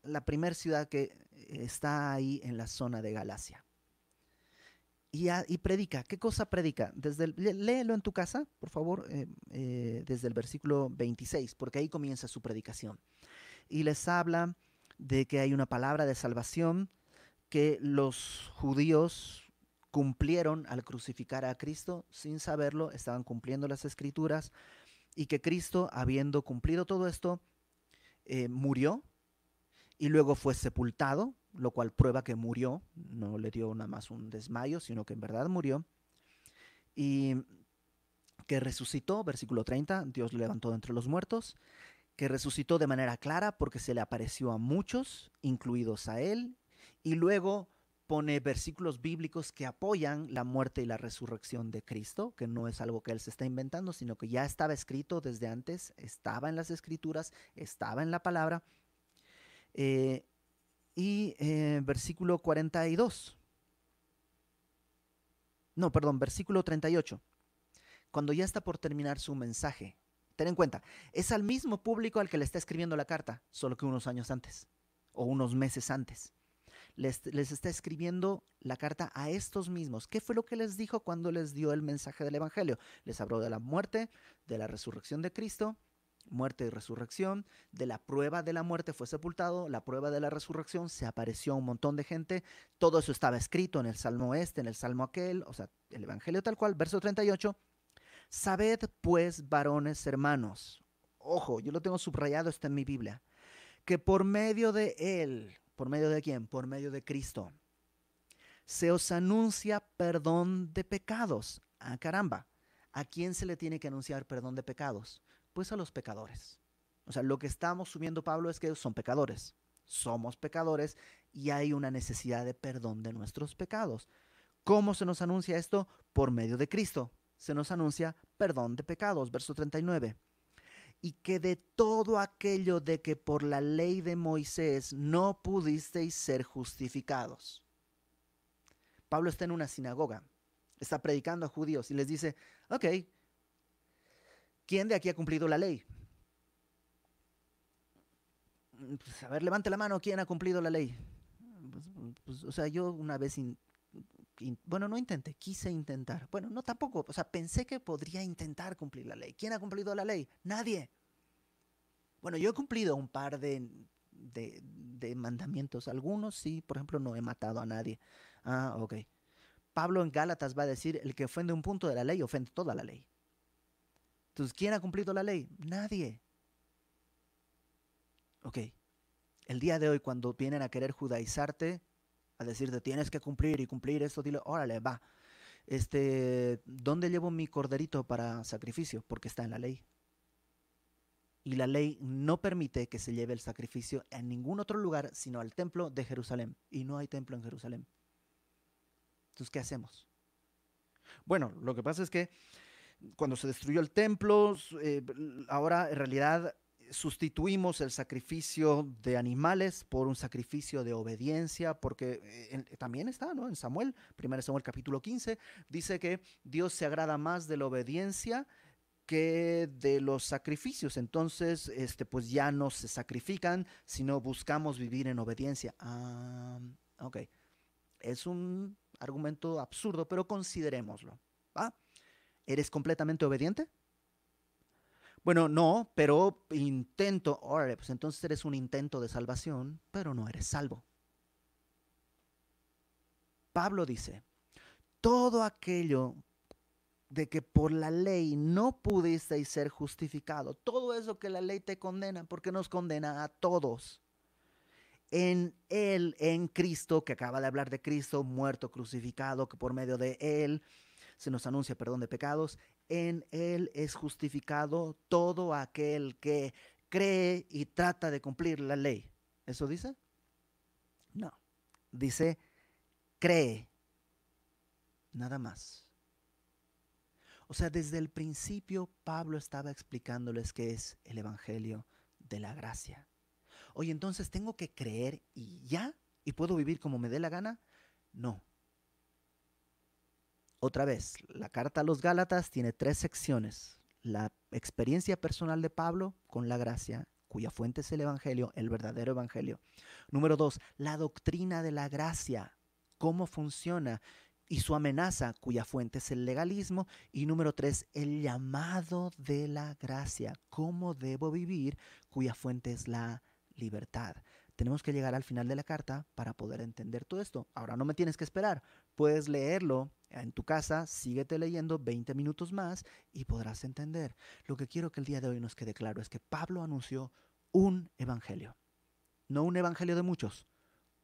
la primera ciudad que está ahí en la zona de Galacia. Y, predica. ¿Qué cosa predica? Desde léelo en tu casa, por favor, eh, eh, desde el versículo 26, porque ahí comienza su predicación. Y les habla de que hay una palabra de salvación que los judíos cumplieron al crucificar a Cristo sin saberlo, estaban cumpliendo las escrituras y que Cristo, habiendo cumplido todo esto, eh, murió y luego fue sepultado, lo cual prueba que murió, no le dio nada más un desmayo, sino que en verdad murió, y que resucitó, versículo 30, Dios lo levantó entre los muertos, que resucitó de manera clara porque se le apareció a muchos, incluidos a él, y luego pone versículos bíblicos que apoyan la muerte y la resurrección de Cristo, que no es algo que él se está inventando, sino que ya estaba escrito desde antes, estaba en las escrituras, estaba en la palabra. Eh, y eh, versículo 42. No, perdón, versículo 38. Cuando ya está por terminar su mensaje, ten en cuenta, es al mismo público al que le está escribiendo la carta, solo que unos años antes o unos meses antes. Les, les, está escribiendo la carta a estos mismos. ¿Qué fue lo que les dijo cuando les dio el mensaje del Evangelio? Les habló de la muerte, de la resurrección de Cristo, muerte y resurrección. De la prueba de la muerte fue sepultado, la prueba de la resurrección se apareció a un montón de gente. Todo eso estaba escrito en el Salmo este, en el Salmo aquel, o sea, el Evangelio tal cual, verso 38. Sabed pues, varones hermanos, ojo, yo lo tengo subrayado, está en mi Biblia, que por medio de Él, ¿por medio de quién? Por medio de Cristo, se os anuncia perdón de pecados. Ah, caramba, ¿a quién se le tiene que anunciar perdón de pecados? Pues a los pecadores. O sea, lo que estamos subiendo Pablo es que son pecadores. Somos pecadores y hay una necesidad de perdón de nuestros pecados. ¿Cómo se nos anuncia esto? Por medio de Cristo. Se nos anuncia perdón de pecados, verso 39. Y que de todo aquello de que por la ley de Moisés no pudisteis ser justificados. Pablo está en una sinagoga, está predicando a judíos y les dice, ok, ¿quién de aquí ha cumplido la ley? Pues, a ver, levante la mano, ¿quién ha cumplido la ley? Pues, pues, o sea, yo una vez, bueno, no intenté, quise intentar. Bueno, no tampoco, o sea, pensé que podría intentar cumplir la ley. ¿Quién ha cumplido la ley? Nadie. Bueno, yo he cumplido un par de, de, de mandamientos. Algunos sí, por ejemplo, no he matado a nadie. Ah, ok. Pablo en Gálatas va a decir, el que ofende un punto de la ley ofende toda la ley. Entonces, ¿quién ha cumplido la ley? Nadie. Ok. El día de hoy, cuando vienen a querer judaizarte, a decirte tienes que cumplir y cumplir esto, dile, órale, va. Este, ¿dónde llevo mi corderito para sacrificio? Porque está en la ley. Y la ley no permite que se lleve el sacrificio en ningún otro lugar sino al templo de Jerusalén. Y no hay templo en Jerusalén. Entonces, ¿qué hacemos? Bueno, lo que pasa es que cuando se destruyó el templo, eh, ahora en realidad sustituimos el sacrificio de animales por un sacrificio de obediencia, porque eh, también está, ¿no? En Samuel, 1 Samuel capítulo 15, dice que Dios se agrada más de la obediencia que de los sacrificios. Entonces, este, pues ya no se sacrifican, sino buscamos vivir en obediencia. Ah, ok. Es un argumento absurdo, pero considerémoslo. ¿Eres completamente obediente? Bueno, no, pero intento, órale, pues entonces eres un intento de salvación, pero no eres salvo. Pablo dice, todo aquello de que por la ley no pudisteis ser justificado, todo eso que la ley te condena, porque nos condena a todos en Él, en Cristo, que acaba de hablar de Cristo, muerto, crucificado, que por medio de Él se nos anuncia perdón de pecados, en Él es justificado todo aquel que cree y trata de cumplir la ley. ¿Eso dice? No. Dice, cree. Nada más. O sea, desde el principio Pablo estaba explicándoles qué es el Evangelio de la gracia. Oye, entonces tengo que creer y ya, y puedo vivir como me dé la gana. No. Otra vez, la carta a los Gálatas tiene tres secciones. La experiencia personal de Pablo con la gracia, cuya fuente es el Evangelio, el verdadero Evangelio. Número dos, la doctrina de la gracia, cómo funciona y su amenaza, cuya fuente es el legalismo. Y número tres, el llamado de la gracia, cómo debo vivir, cuya fuente es la libertad. Tenemos que llegar al final de la carta para poder entender todo esto. Ahora no me tienes que esperar. Puedes leerlo en tu casa, síguete leyendo 20 minutos más y podrás entender. Lo que quiero que el día de hoy nos quede claro es que Pablo anunció un evangelio. No un evangelio de muchos,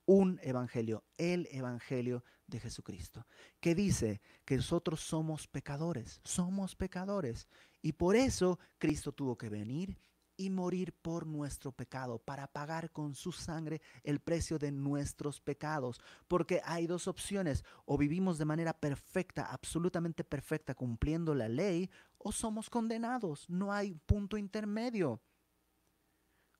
un evangelio, el evangelio de Jesucristo, que dice que nosotros somos pecadores, somos pecadores. Y por eso Cristo tuvo que venir y morir por nuestro pecado, para pagar con su sangre el precio de nuestros pecados. Porque hay dos opciones, o vivimos de manera perfecta, absolutamente perfecta, cumpliendo la ley, o somos condenados. No hay punto intermedio.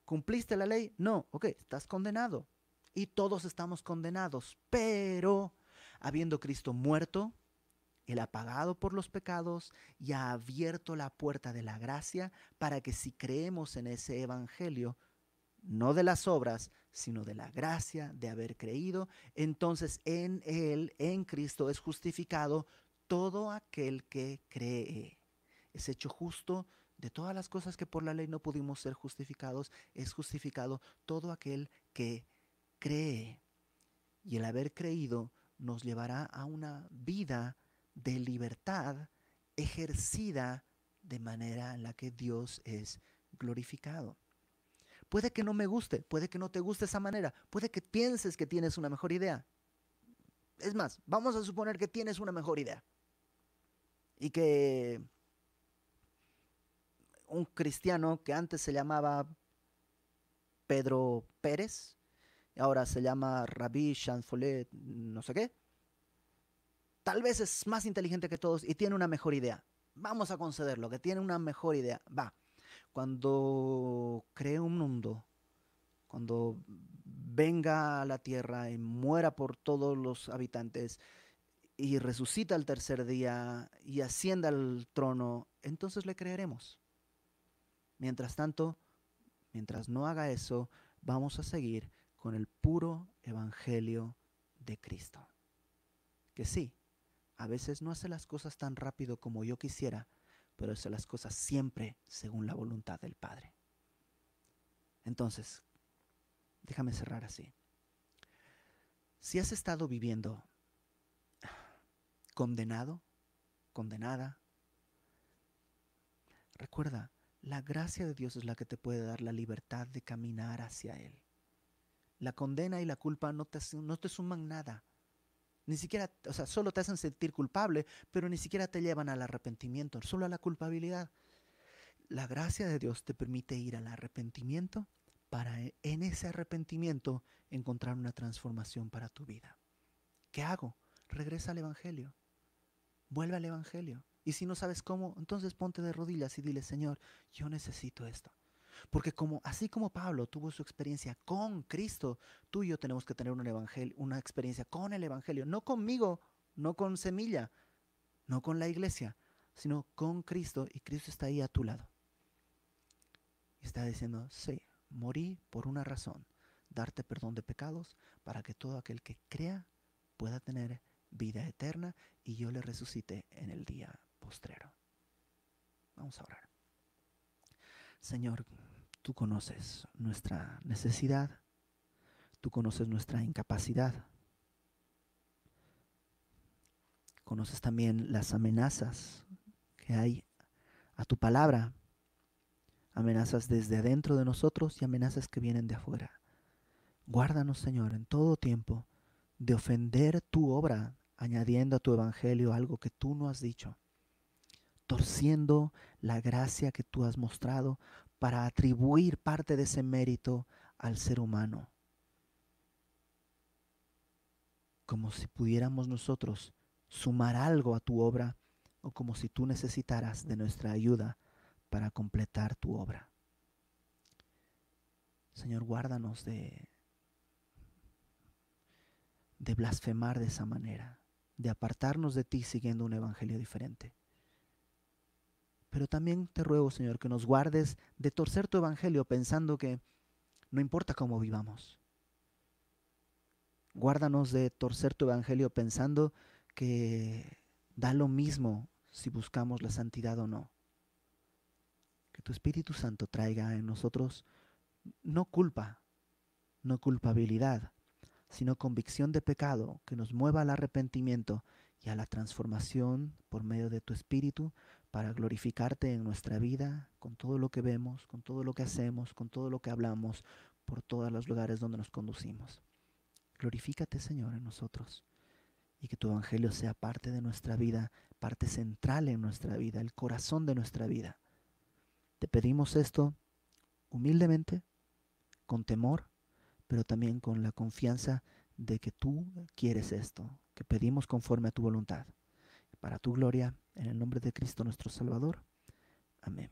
¿Cumpliste la ley? No, ok, estás condenado. Y todos estamos condenados, pero habiendo Cristo muerto, él ha pagado por los pecados y ha abierto la puerta de la gracia para que si creemos en ese Evangelio, no de las obras, sino de la gracia de haber creído, entonces en Él, en Cristo, es justificado todo aquel que cree. Es hecho justo de todas las cosas que por la ley no pudimos ser justificados, es justificado todo aquel que cree. Y el haber creído nos llevará a una vida de libertad ejercida de manera en la que Dios es glorificado. Puede que no me guste, puede que no te guste esa manera, puede que pienses que tienes una mejor idea. Es más, vamos a suponer que tienes una mejor idea y que un cristiano que antes se llamaba Pedro Pérez, ahora se llama Rabbi Chanfolet, no sé qué, tal vez es más inteligente que todos y tiene una mejor idea. Vamos a concederlo, que tiene una mejor idea. Va, cuando cree un mundo, cuando venga a la tierra y muera por todos los habitantes y resucita el tercer día y ascienda al trono, entonces le creeremos. Mientras tanto, mientras no haga eso, vamos a seguir con el puro evangelio de Cristo. Que sí, a veces no hace las cosas tan rápido como yo quisiera, pero hace las cosas siempre según la voluntad del Padre. Entonces, déjame cerrar así. Si has estado viviendo condenado, condenada, recuerda, la gracia de Dios es la que te puede dar la libertad de caminar hacia Él. La condena y la culpa no te, no te suman nada. Ni siquiera, o sea, solo te hacen sentir culpable, pero ni siquiera te llevan al arrepentimiento, solo a la culpabilidad. La gracia de Dios te permite ir al arrepentimiento para e, en ese arrepentimiento encontrar una transformación para tu vida. ¿Qué hago? Regresa al Evangelio. Vuelve al Evangelio. Y si no sabes cómo, entonces ponte de rodillas y dile, Señor, yo necesito esto. Porque como, así como Pablo tuvo su experiencia con Cristo, tú y yo tenemos que tener un evangelio, una experiencia con el Evangelio, no conmigo, no con semilla, no con la iglesia, sino con Cristo y Cristo está ahí a tu lado. Y está diciendo, sí, morí por una razón, darte perdón de pecados para que todo aquel que crea pueda tener vida eterna y yo le resucite en el día postrero. Vamos a orar. Señor, tú conoces nuestra necesidad, tú conoces nuestra incapacidad, conoces también las amenazas que hay a tu palabra, amenazas desde adentro de nosotros y amenazas que vienen de afuera. Guárdanos, Señor, en todo tiempo de ofender tu obra, añadiendo a tu evangelio algo que tú no has dicho torciendo la gracia que tú has mostrado para atribuir parte de ese mérito al ser humano. Como si pudiéramos nosotros sumar algo a tu obra o como si tú necesitaras de nuestra ayuda para completar tu obra. Señor, guárdanos de, de blasfemar de esa manera, de apartarnos de ti siguiendo un evangelio diferente. Pero también te ruego, Señor, que nos guardes de torcer tu evangelio pensando que no importa cómo vivamos. Guárdanos de torcer tu evangelio pensando que da lo mismo si buscamos la santidad o no. Que tu Espíritu Santo traiga en nosotros no culpa, no culpabilidad, sino convicción de pecado que nos mueva al arrepentimiento y a la transformación por medio de tu Espíritu para glorificarte en nuestra vida, con todo lo que vemos, con todo lo que hacemos, con todo lo que hablamos, por todos los lugares donde nos conducimos. Glorifícate, Señor, en nosotros y que tu Evangelio sea parte de nuestra vida, parte central en nuestra vida, el corazón de nuestra vida. Te pedimos esto humildemente, con temor, pero también con la confianza de que tú quieres esto, que pedimos conforme a tu voluntad. Para tu gloria, en el nombre de Cristo nuestro Salvador. Amén.